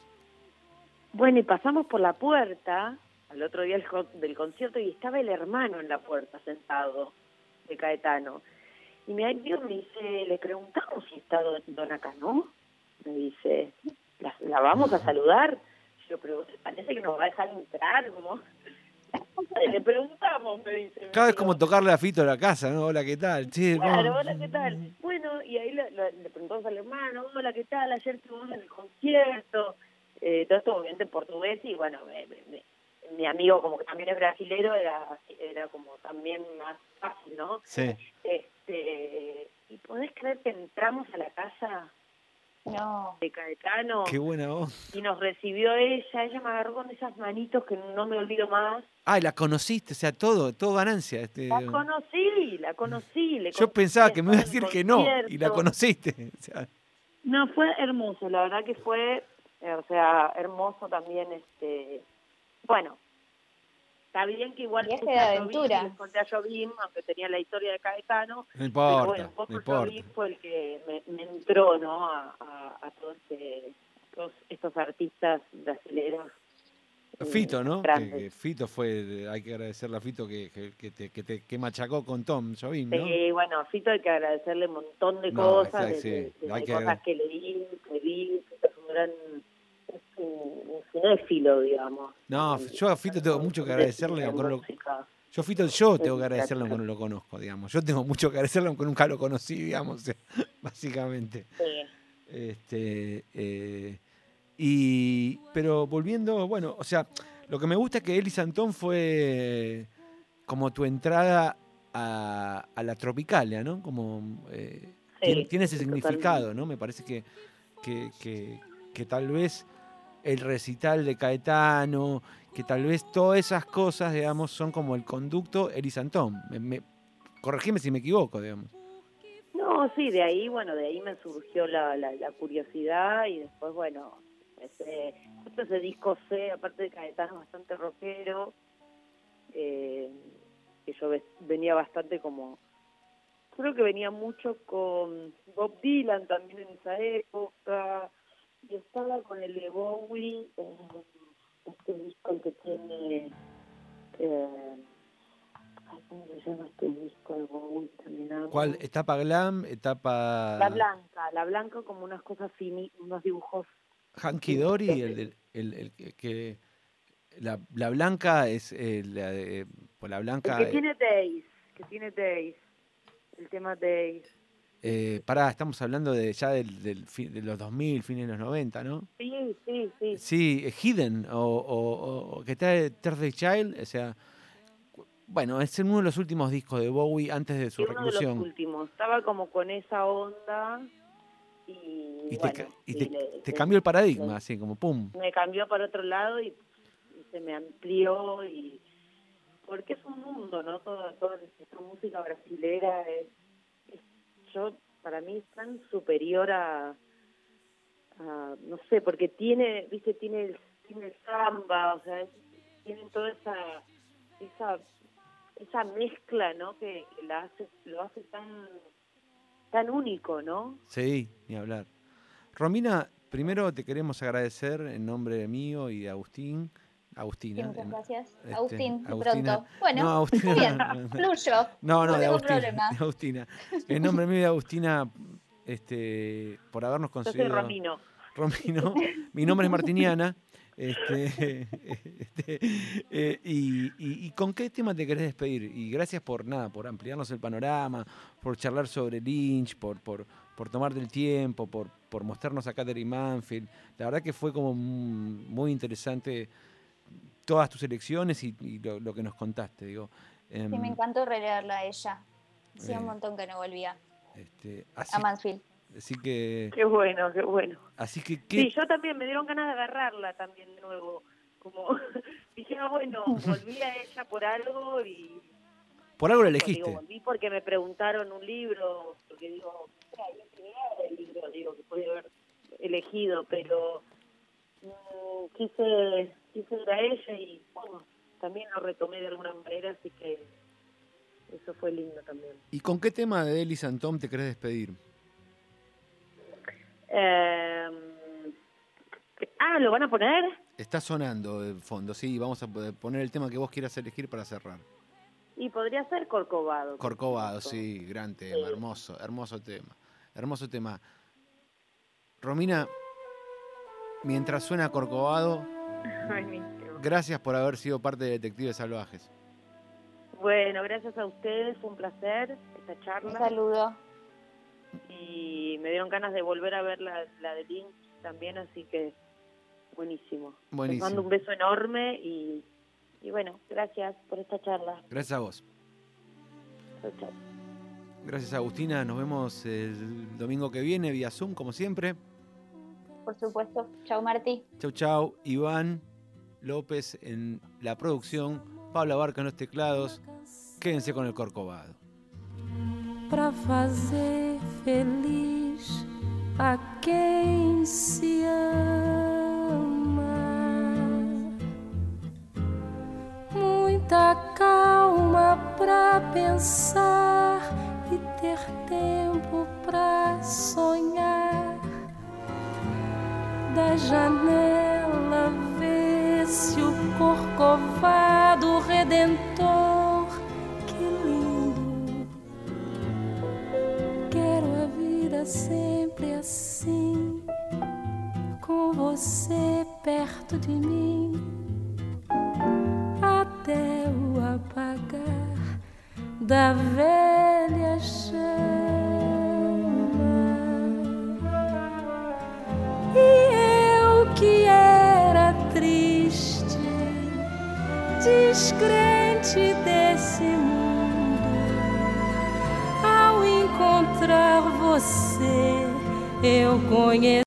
Speaker 5: Bueno, y pasamos por la puerta, al otro día del, con- del concierto, y estaba el hermano en la puerta sentado, de Caetano. Y mi amigo me dice, le preguntamos si está don, don Acanó. Me dice, ¿la, la vamos a saludar? Yo, pero parece que nos va a dejar entrar, como... le preguntamos, me dice.
Speaker 3: Cada vez como tocarle a Fito a la casa, ¿no? Hola, ¿qué tal? Sí,
Speaker 5: Claro, hola, ¿qué tal? Bueno, y ahí le, le- le preguntamos al hermano, hola, ¿qué tal? Ayer estuvimos en el concierto, eh, todo esto obviamente en portugués, y bueno, me- me- me- mi amigo como que también es brasilero, era, era como también más fácil, ¿no?
Speaker 3: Sí.
Speaker 5: Este, y podés creer que entramos a la casa
Speaker 4: No.
Speaker 5: de Caetano
Speaker 3: Qué buena voz.
Speaker 5: y nos recibió ella, ella me agarró con esas manitos que no me olvido más.
Speaker 3: Ah, y la conociste, o sea, todo, todo ganancia. Este,
Speaker 5: La conocí, la conocí. le
Speaker 3: yo pensaba que me iba a decir que no, y la conociste. O sea,
Speaker 5: No, fue hermoso, la verdad que fue, eh, o sea, hermoso también, este, bueno, está bien que igual
Speaker 4: Viaje de aventura.
Speaker 5: conté a Jobim, aunque tenía la historia de Caetano,
Speaker 3: no
Speaker 5: pero
Speaker 3: importa,
Speaker 5: bueno, un poco
Speaker 3: no importa.
Speaker 5: Jobim fue el que me, me entró, ¿no?, a, a, a todos este, todos estos artistas brasileños. eh,
Speaker 3: Fito, ¿no? Que, que Fito fue, hay que agradecerle a Fito que, que, que te, que, te- que machacó con Tom Jobim, ¿no?
Speaker 5: Sí, bueno, a Fito hay que agradecerle un montón de
Speaker 3: No,
Speaker 5: cosas,
Speaker 3: exacto,
Speaker 5: de, de-
Speaker 3: sí,
Speaker 5: de
Speaker 3: hay que
Speaker 5: cosas
Speaker 3: agra-
Speaker 5: que leí, que vi, que es un gran, un, cinéfilo, digamos.
Speaker 3: No, yo a Fito tengo mucho que agradecerle, aunque no lo-
Speaker 5: Música.
Speaker 3: Yo Fito, yo tengo que agradecerle aunque no lo conozco, digamos. Yo tengo mucho que agradecerle aunque nunca lo conocí, digamos, básicamente.
Speaker 5: Sí.
Speaker 3: Este, eh, y, pero volviendo, bueno, o sea, lo que me gusta es que Eli Santón fue como tu entrada a, a la Tropicalia, ¿no? Como eh,
Speaker 5: Sí,
Speaker 3: tiene, tiene ese significado, ¿no? Me parece que, que, que- que tal vez el recital de Caetano, que tal vez todas esas cosas, digamos, son como el conducto Eli Santón. Me, me- corregime si me equivoco, digamos.
Speaker 5: No, sí, de ahí, bueno, de ahí me surgió la, la, la curiosidad y después, bueno, ese, ese disco C, aparte de Caetano, bastante rockero, eh, que yo venía bastante como, creo que venía mucho con Bob Dylan también en esa época, y estaba con el de Bowie, eh, este disco que tiene... Eh, ¿Cómo se llama este disco de Bowie? También.
Speaker 3: ¿Cuál? ¿Etapa glam? ¿Etapa
Speaker 5: La blanca, la blanca como unas cosas fini, unos dibujos.
Speaker 3: Hanky Dory? El, el- el que-. La, la blanca es eh, la de... Pues la
Speaker 5: El
Speaker 3: blanca...
Speaker 5: que
Speaker 3: eh,
Speaker 5: tiene Days, que tiene Days, el tema Days.
Speaker 3: Eh, pará, estamos hablando de ya del, del fin- de los 2000, fines de los 90, ¿no?
Speaker 5: Sí, sí, sí.
Speaker 3: Sí, eh, Hidden, o, o- o que está de Thursday Child, o sea, bueno, es uno de los últimos discos de Bowie antes de su
Speaker 5: Sí, uno de los
Speaker 3: reclusión.
Speaker 5: últimos. Estaba como con esa onda y,
Speaker 3: Y, te,
Speaker 5: bueno,
Speaker 3: ca- y
Speaker 5: sí,
Speaker 3: te-
Speaker 5: le-
Speaker 3: te
Speaker 5: le-
Speaker 3: cambió el paradigma,
Speaker 5: le-
Speaker 3: así como pum.
Speaker 5: me cambió para otro lado y, y se me amplió y, porque es un mundo, ¿no? Toda, toda esta música brasilera es, yo, para mí es tan superior a, no sé, porque tiene, viste, tiene el, tiene samba, o sea, tienen toda esa, esa, esa mezcla, ¿no? Que, la hace, lo hace tan, tan único, ¿no?
Speaker 3: Sí, ni hablar. Romina, primero te queremos agradecer en nombre mío y de Agustín Agustina.
Speaker 4: muchas gracias. Este, Agustín, de pronto. Bueno, no, Agustina, bien, fluyo.
Speaker 3: No, no, de Agustina, Agustina. En nombre mío y de Agustina, este, por habernos conseguido.
Speaker 5: Yo soy Romino.
Speaker 3: Romino. Mi nombre es Martiniana. Este, este eh, y, con qué tema te querés despedir? Y gracias por nada, por ampliarnos el panorama, por charlar sobre Lynch, por, por, por tomarte el tiempo, por, por mostrarnos a Catherine Manfield. La verdad que fue como muy interesante todas tus elecciones y, lo, que nos contaste. Digo.
Speaker 4: sí, me em, encantó releerla a ella. Hacía un montón que no volvía. Este, a Mansfield.
Speaker 3: Así que...
Speaker 5: Qué bueno, qué bueno.
Speaker 3: Así que...
Speaker 5: Sí, yo también me dieron ganas de agarrarla también de nuevo. Como dije, ah, bueno, volví a ella por algo y...
Speaker 3: Por algo la elegiste.
Speaker 5: volví porque me preguntaron un libro, porque digo, el libro, digo, que podía haber elegido, pero mm, quise quise ir a ella y bueno, también lo retomé de alguna manera, así que eso fue lindo también.
Speaker 3: ¿Y con qué tema de Eli Tom te querés despedir?
Speaker 5: Eh, ah, ¿lo van a poner?
Speaker 3: Está sonando de fondo, sí, vamos a poner el tema que vos quieras elegir para cerrar.
Speaker 5: Y podría ser Corcovado.
Speaker 3: Corcovado, sí, gran tema, hermoso, hermoso tema, hermoso tema. Romina, mientras suena Corcovado, Gracias por haber sido parte de Detectives Salvajes.
Speaker 5: Bueno, gracias a ustedes, fue un placer esta charla.
Speaker 4: Un saludo.
Speaker 5: Y me dieron ganas de volver a ver la, de Link también, así que buenísimo.
Speaker 3: Buenísimo.
Speaker 5: Les mando un beso enorme y, bueno, gracias por esta charla.
Speaker 3: Gracias a vos. Gracias Agustina, nos vemos el domingo que viene vía Zoom como siempre
Speaker 4: por supuesto. Chau, Martí.
Speaker 3: Chau, chau. Iván López en la producción, Pablo Barca en los teclados. Quédense con el Corcovado.
Speaker 6: Para fazer feliz a quem se ama. Muita calma para pensar e ter tempo para sonhar da janela vê-se o corcovado redentor. Que lindo! Quero a vida sempre assim, com você perto de mim, até o apagar da velha chama. que descrente desse mundo. Ao encontrar você, eu conheci.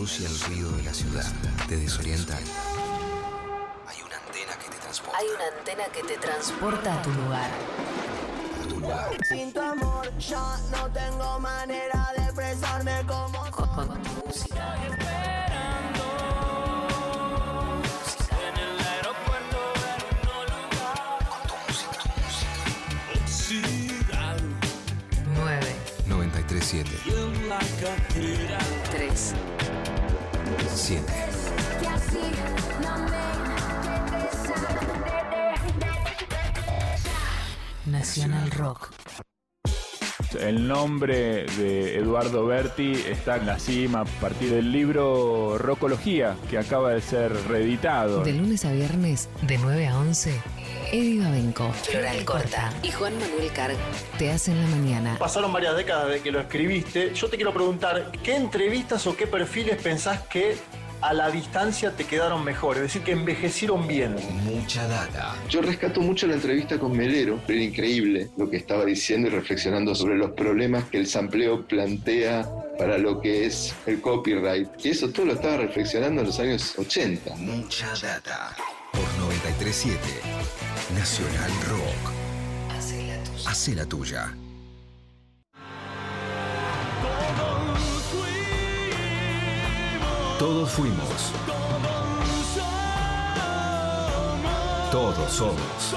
Speaker 2: Luz y el ruido de la ciudad te desorientan, hay una antena que te transporta
Speaker 1: Hay una antena que te transporta a tu lugar.
Speaker 2: a tu lugar.
Speaker 7: Sin tu amor ya no tengo manera de expresarme como
Speaker 1: Con, con tu música.
Speaker 2: 937
Speaker 1: tres,
Speaker 2: 7
Speaker 1: Nacional Rock.
Speaker 8: El nombre de Eduardo Berti está en la cima a partir del libro Rocología, que acaba de ser reeditado.
Speaker 1: De lunes a viernes, de 9 a 11, Eddie Babenco, Floral Corta y Juan Manuel Carg te hacen la mañana.
Speaker 9: Pasaron varias décadas de que lo escribiste. Yo te quiero preguntar, ¿qué entrevistas o qué perfiles pensás que a la distancia te quedaron mejor? Es decir, que envejecieron bien.
Speaker 2: Mucha data.
Speaker 10: Yo rescato mucho la entrevista con Melero, era increíble lo que estaba diciendo y reflexionando sobre los problemas que el sampleo plantea para lo que es el copyright. Y eso todo lo estaba reflexionando en los años 80.
Speaker 2: Mucha data. Por 937 Nacional Rock.
Speaker 1: Hace la tuya.
Speaker 2: Hace la tuya. Todos fuimos. Todos somos.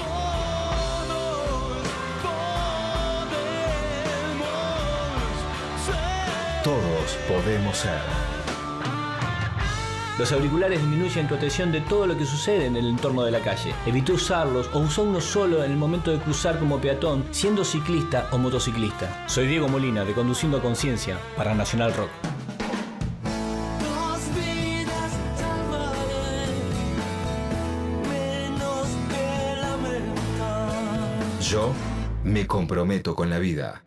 Speaker 2: Todos podemos ser.
Speaker 11: Los auriculares disminuyen tu atención de todo lo que sucede en el entorno de la calle. Evita usarlos o usa uno solo en el momento de cruzar como peatón, siendo ciclista o motociclista. Soy Diego Molina de Conduciendo a Conciencia para Nacional Rock.
Speaker 7: dos vidas salvaré, menos que lamentar.
Speaker 2: Yo me comprometo con la vida.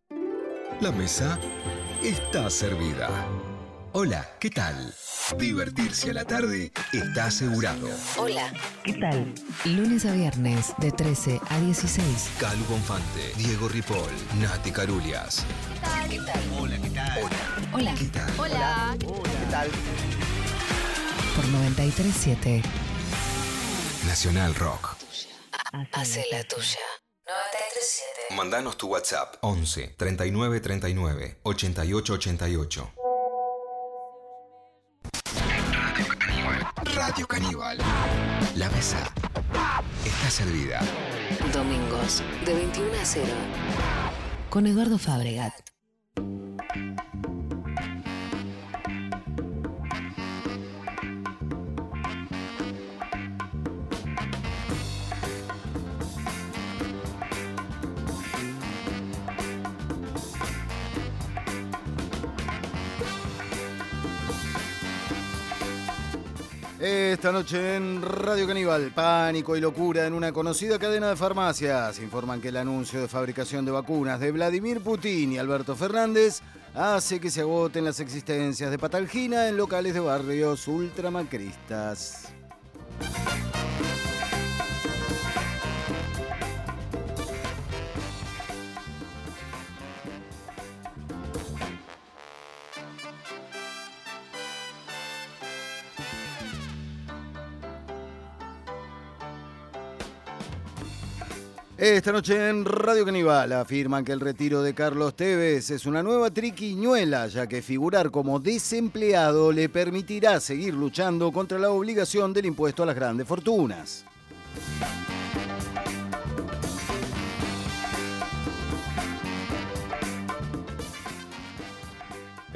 Speaker 2: La mesa está servida. Hola, ¿qué tal? Divertirse a la tarde está asegurado.
Speaker 1: Hola, ¿qué tal? Lunes a viernes, de 13 a 16.
Speaker 2: Calu Bonfante, Diego Ripoll, Nati Carulias.
Speaker 1: ¿Qué tal?
Speaker 2: Hola, ¿qué tal?
Speaker 1: Hola.
Speaker 2: ¿Qué tal?
Speaker 4: Hola.
Speaker 9: ¿Qué tal?
Speaker 1: Por 937.
Speaker 2: Nacional Rock.
Speaker 1: Hace la tuya. 937.
Speaker 2: Mandanos tu WhatsApp 11 39 39 88 88. Radio Caníbal. La mesa está servida.
Speaker 1: Domingos, de 21 a 0. Con Eduardo Fabregat.
Speaker 12: Esta noche en Radio Caníbal, pánico y locura en una conocida cadena de farmacias. Informan que el anuncio de fabricación de vacunas de Vladimir Putin y Alberto Fernández hace que se agoten las existencias de Patalgina en locales de barrios ultramacristas. Esta noche en Radio Caníbal afirman que el retiro de Carlos Tevez es una nueva triquiñuela, ya que figurar como desempleado le permitirá seguir luchando contra la obligación del impuesto a las grandes fortunas.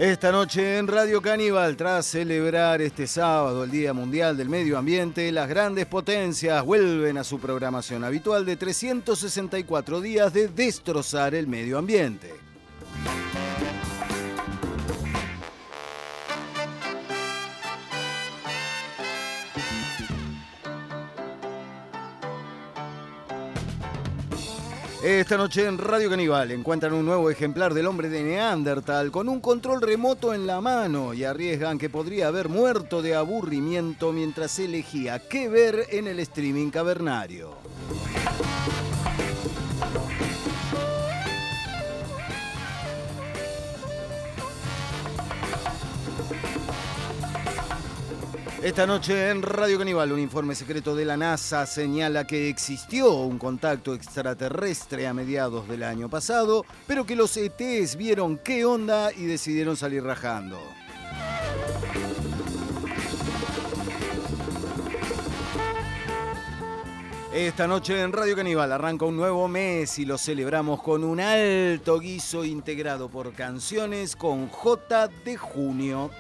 Speaker 12: Esta noche en Radio Caníbal, tras celebrar este sábado el Día Mundial del Medio Ambiente, las grandes potencias vuelven a su programación habitual de 364 días de destrozar el medio ambiente. Esta noche en Radio Caníbal encuentran un nuevo ejemplar del hombre de Neandertal con un control remoto en la mano y arriesgan que podría haber muerto de aburrimiento mientras elegía qué ver en el streaming cavernario. Esta noche en Radio Caníbal, un informe secreto de la NASA señala que existió un contacto extraterrestre a mediados del año pasado, pero que los ETs vieron qué onda y decidieron salir rajando. Esta noche en Radio Caníbal arranca un nuevo mes y lo celebramos con un alto guiso integrado por canciones con J de junio.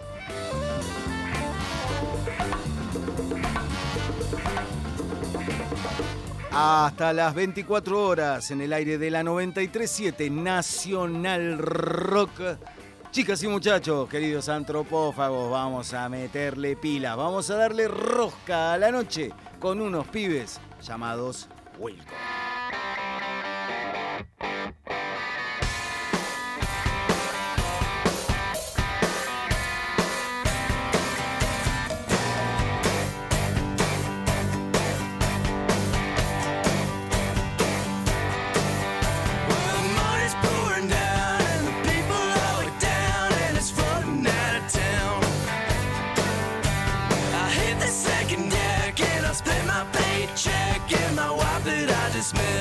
Speaker 12: Hasta las 24 horas en el aire de la 937 Nacional Rock. Chicas y muchachos, queridos antropófagos, vamos a meterle pilas, vamos a darle rosca a la noche con unos pibes llamados Wilco. man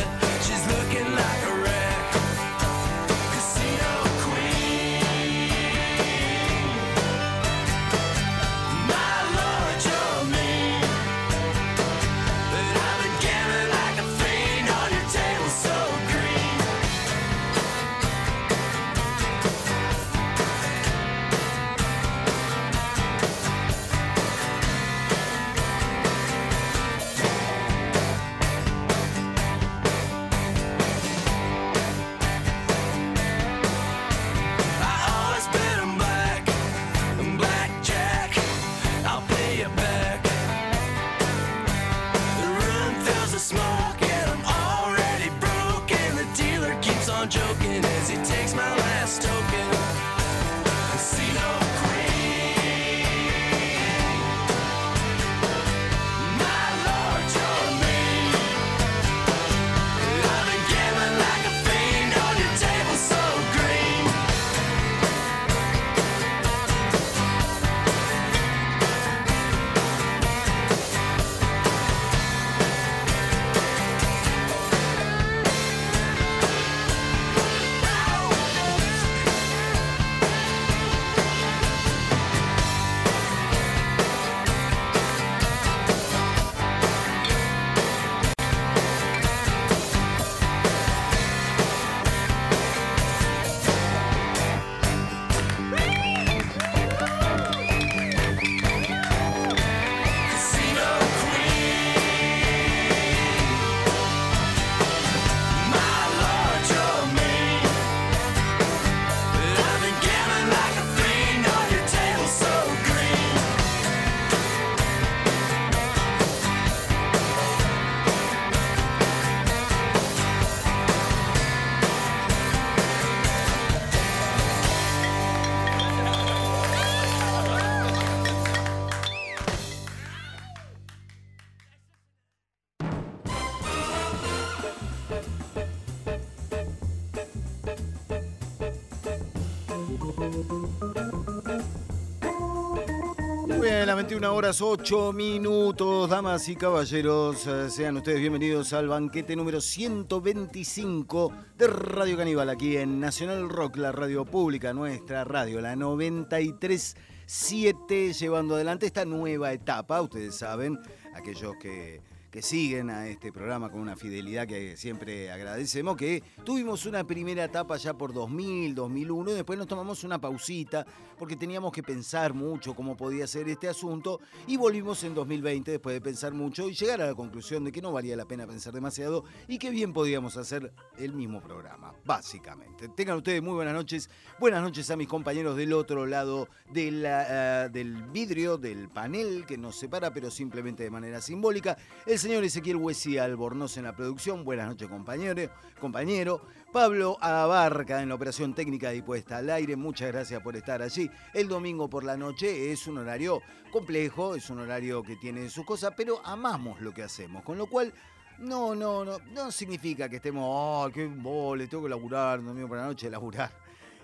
Speaker 12: 21 horas 8 minutos, damas y caballeros, eh, sean ustedes bienvenidos al banquete número 125 de Radio Caníbal, aquí en Nacional Rock, la radio pública, nuestra radio, la 937, llevando adelante esta nueva etapa, ustedes saben, aquellos que, que siguen a este programa con una fidelidad que siempre agradecemos, que tuvimos una primera etapa ya por 2000, 2001, y después nos tomamos una pausita porque teníamos que pensar mucho cómo podía ser este asunto y volvimos en 2020 después de pensar mucho y llegar a la conclusión de que no valía la pena pensar demasiado y que bien podíamos hacer el mismo programa, básicamente. Tengan ustedes muy buenas noches, buenas noches a mis compañeros del otro lado de eh, del vidrio, del panel que nos separa, pero simplemente de manera simbólica. Señor Ezequiel Huesi Albornoz en la producción, buenas noches compañero, compañero. Pablo Abarca en la operación técnica y al aire, muchas gracias por estar allí. El domingo por la noche es un horario complejo, es un horario que tiene sus cosas, pero amamos lo que hacemos, con lo cual no, no, no, no significa que estemos, oh, qué mole, tengo que laburar, domingo por la noche, laburar.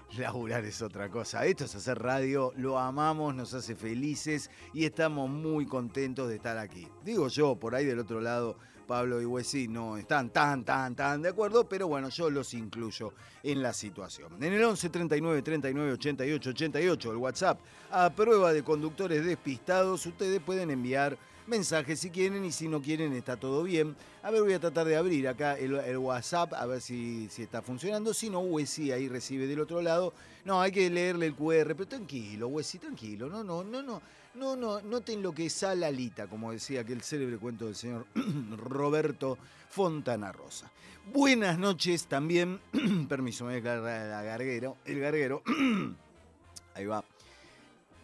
Speaker 12: Laburar es otra cosa. Esto es hacer radio, lo amamos, nos hace felices y estamos muy contentos de estar aquí. Digo yo, por ahí del otro lado, Pablo y Huesí no están tan, tan, tan de acuerdo, pero bueno, yo los incluyo en la situación. En el 11 39 39 88 88, el WhatsApp, a prueba de conductores despistados, ustedes pueden enviar mensajes si quieren y si no quieren está todo bien. A ver, voy a tratar de abrir acá el, WhatsApp a ver si, si está funcionando. Si no, Wesi ahí recibe del otro lado. No, hay que leerle el QR, pero tranquilo, Wesi, tranquilo. No, no, no, no. No, no, noten lo que es Lalita, como decía aquel célebre cuento del señor Roberto Fontana Rosa. Buenas noches también. Permiso, me voy a el garguero. El garguero. Ahí va.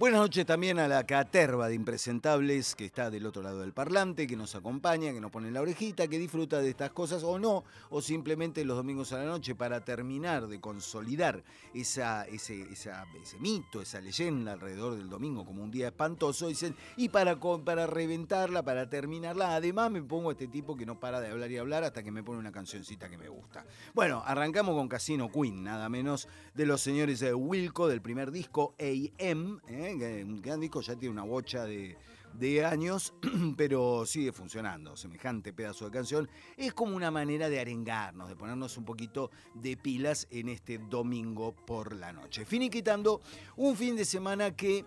Speaker 12: Buenas noches también a la caterva de impresentables que está del otro lado del parlante, que nos acompaña, que nos pone la orejita, que disfruta de estas cosas o no, o simplemente los domingos a la noche para terminar de consolidar esa, ese, mito, esa leyenda alrededor del domingo como un día espantoso, dicen, y para reventarla, para terminarla, además me pongo a este tipo que no para de hablar y hablar hasta que me pone una cancioncita que me gusta. Bueno, arrancamos con Casino Queen, nada menos de los señores de Wilco, del primer disco AM, ¿eh? Que un gran disco ya tiene una bocha de, de años, pero sigue funcionando. Semejante pedazo de canción es como una manera de arengarnos, de ponernos un poquito de pilas en este domingo por la noche. Finiquitando un fin de semana que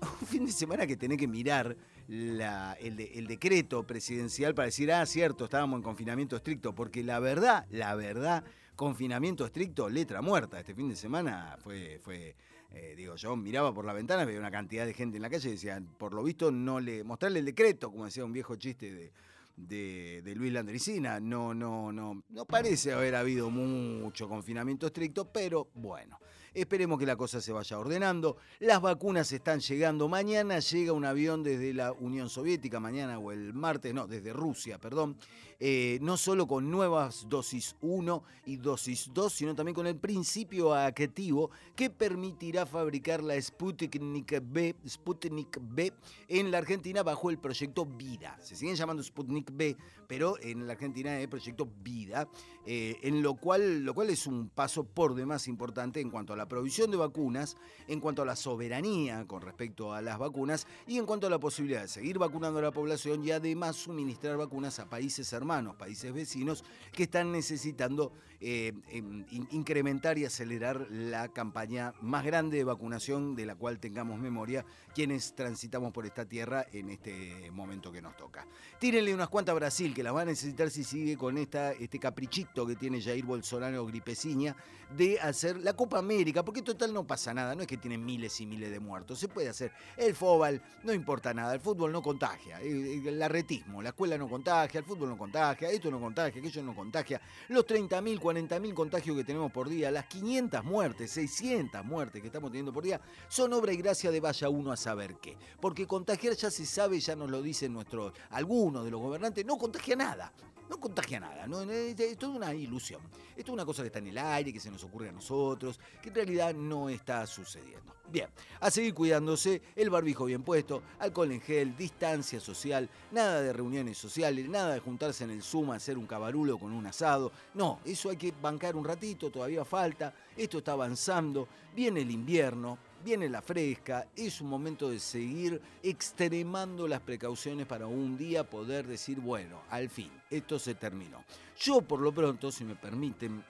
Speaker 12: un fin de semana que tenés que mirar la- el, el decreto presidencial para decir, ah, cierto, estábamos en confinamiento estricto, porque la verdad, la verdad, confinamiento estricto, letra muerta. Este fin de semana fue, fue eh, digo, yo miraba por la ventana, veía una cantidad de gente en la calle y decían, por lo visto, no le, mostrarle el decreto, como decía un viejo chiste de, de, de Luis Landricina, no, no, no, no parece haber habido mucho confinamiento estricto, pero bueno. Esperemos que la cosa se vaya ordenando. Las vacunas están llegando. Mañana llega un avión desde la Unión Soviética, mañana o el martes, no, desde Rusia, perdón. Eh, no solo con nuevas dosis 1 y dosis 2, sino también con el principio activo que permitirá fabricar la Sputnik B, Sputnik B en la Argentina bajo el proyecto Vida. Se siguen llamando Sputnik B, pero en la Argentina es proyecto Vida, eh, en lo cual, lo cual es un paso por demás importante en cuanto a la provisión de vacunas, en cuanto a la soberanía con respecto a las vacunas y en cuanto a la posibilidad de seguir vacunando a la población y además suministrar vacunas a países hermanos, países vecinos que están necesitando eh, em, in- incrementar y acelerar la campaña más grande de vacunación de la cual tengamos memoria quienes transitamos por esta tierra en este momento que nos toca. Tírenle unas cuantas a Brasil que las va a necesitar si sigue con esta, este caprichito que tiene Jair Bolsonaro gripeciña de hacer la Copa América, porque total no pasa nada, no es que tienen miles y miles de muertos, se puede hacer el fútbol, no importa nada, el fútbol no contagia, el, el arretismo, la escuela no contagia, el fútbol no contagia, esto no contagia, aquello no contagia, los 30.000, 40.000 contagios que tenemos por día, las 500 muertes, 600 muertes que estamos teniendo por día, son obra y gracia de vaya uno a saber qué, porque contagiar ya se sabe, ya nos lo dicen nuestros, algunos de los gobernantes, no contagia nada, no contagia nada, ¿no? es, es toda una ilusión. Esto es una cosa que está en el aire, que se nos ocurre a nosotros, que en realidad no está sucediendo. Bien, a seguir cuidándose, el barbijo bien puesto, alcohol en gel, distancia social, nada de reuniones sociales, nada de juntarse en el Zoom a hacer un cabarulo con un asado. No, eso hay que bancar un ratito, todavía falta, esto está avanzando, viene el invierno, Viene la fresca, es un momento de seguir extremando las precauciones para un día poder decir, bueno, al fin, esto se terminó. Yo por lo pronto, si me permiten,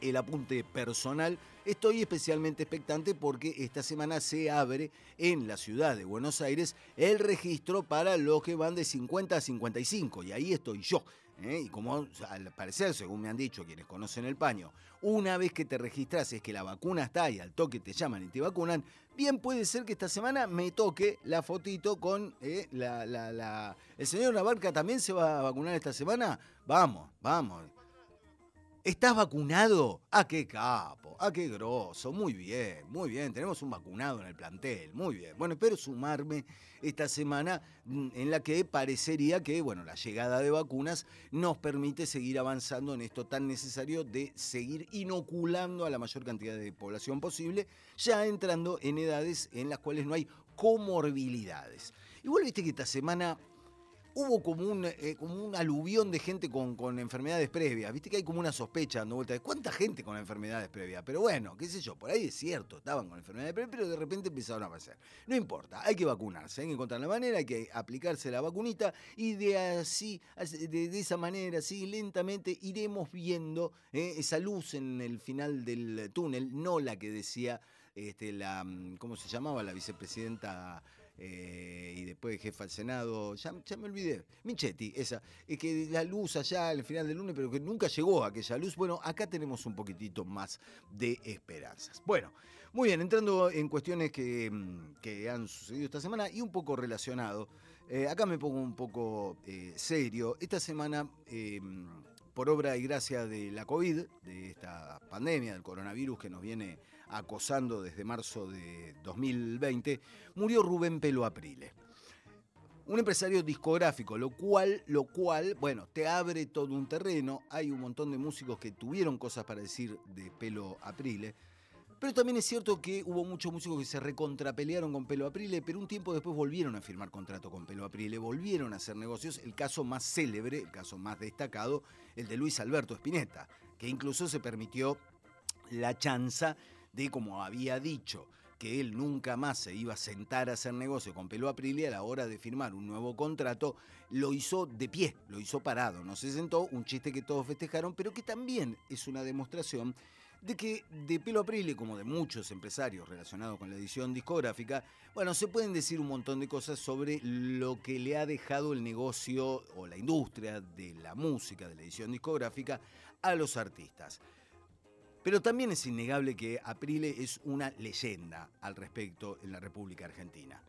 Speaker 12: el apunte personal. Estoy especialmente expectante porque esta semana se abre en la ciudad de Buenos Aires el registro para los que van de 50 a 55 y ahí estoy yo. ¿Eh? Y como al parecer, según me han dicho quienes conocen el paño, una vez que te registras es que la vacuna está y al toque te llaman y te vacunan, bien puede ser que esta semana me toque la fotito con eh, la, la- la- ¿El señor Navarca también se va a vacunar esta semana? Vamos, vamos. ¿Estás vacunado? ¡Ah, qué capo! ¡Ah, qué grosso! Muy bien, muy bien. Tenemos un vacunado en el plantel. Muy bien. Bueno, espero sumarme esta semana mm, en la que parecería que, bueno, la llegada de vacunas nos permite seguir avanzando en esto tan necesario de seguir inoculando a la mayor cantidad de población posible, ya entrando en edades en las cuales no hay comorbilidades. Igual viste que esta semana hubo como un, eh, como un aluvión de gente con, con enfermedades previas. Viste que hay como una sospecha dando vuelta de cuánta gente con enfermedades previas. Pero bueno, qué sé yo, por ahí es cierto, estaban con enfermedades previas, pero de repente empezaron a aparecer. No importa, hay que vacunarse, hay que encontrar la manera, hay que aplicarse la vacunita y de así, de, esa manera, así lentamente iremos viendo eh, esa luz en el final del túnel, no la que decía este, la, mm, ¿cómo se llamaba? La vicepresidenta eh, y después jefa del Senado, ya, me olvidé, Michetti, esa, es que la luz allá al final del lunes, pero que nunca llegó aquella luz. Bueno, acá tenemos un poquitito más de esperanzas. Bueno, muy bien, entrando en cuestiones que, mm, que han sucedido esta semana y un poco relacionado, eh, acá me pongo un poco eh, serio. Esta semana, eh, por obra y gracia de la COVID, de esta pandemia, del coronavirus que nos viene acosando desde marzo de 2020, murió Rubén Pelo Aprile. Un empresario discográfico, lo cual, lo cual, bueno, te abre todo un terreno. Hay un montón de músicos que tuvieron cosas para decir de Pelo Aprile. Pero también es cierto que hubo muchos músicos que se recontrapelearon con Pelo Aprile, pero un tiempo después volvieron a firmar contrato con Pelo Aprile, volvieron a hacer negocios. El caso más célebre, el caso más destacado, el de Luis Alberto Spinetta, que incluso se permitió la chanza de, como había dicho, que él nunca más se iba a sentar a hacer negocio con Pelo Aprile a la hora de firmar un nuevo contrato, lo hizo de pie, lo hizo parado, no se sentó, un chiste que todos festejaron, pero que también es una demostración de que de Pelo Aprile, como de muchos empresarios relacionados con la edición discográfica, bueno, se pueden decir un montón de cosas sobre lo que le ha dejado el negocio o la industria de la música, de la edición discográfica, a los artistas. Pero también es innegable que Aprile es una leyenda al respecto en la República Argentina.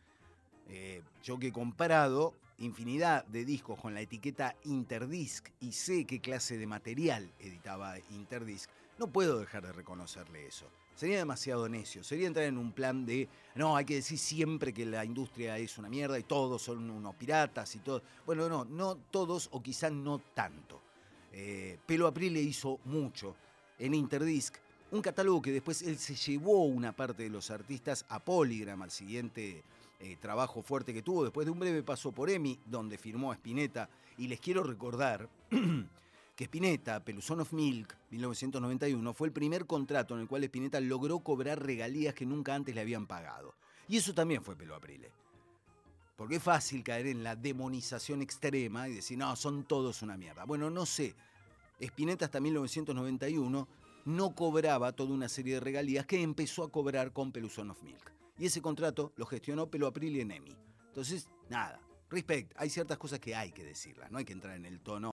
Speaker 12: Eh, yo que he comparado infinidad de discos con la etiqueta Interdisc y sé qué clase de material editaba Interdisc, no puedo dejar de reconocerle eso. Sería demasiado necio, sería entrar en un plan de, no, hay que decir siempre que la industria es una mierda y todos son unos piratas y todo. Bueno, no, no todos o quizás no tanto. Eh, Pelo Aprile hizo mucho en Interdisc, un catálogo que después él se llevó una parte de los artistas a Polygram, al siguiente eh, trabajo fuerte que tuvo, después de un breve paso por EMI, donde firmó a Spinetta. Y les quiero recordar que Spinetta, Peluzón of Milk, 1991, fue el primer contrato en el cual Spinetta logró cobrar regalías que nunca antes le habían pagado. Y eso también fue Pelo Aprile. Porque es fácil caer en la demonización extrema y decir, no, son todos una mierda. Bueno, no sé. Spinetta hasta 1991 no cobraba toda una serie de regalías que empezó a cobrar con Peluzón of Milk. Y ese contrato lo gestionó Pelo Aprile en EMI. Entonces, nada, respect, hay ciertas cosas que hay que decirlas, no hay que entrar en el tono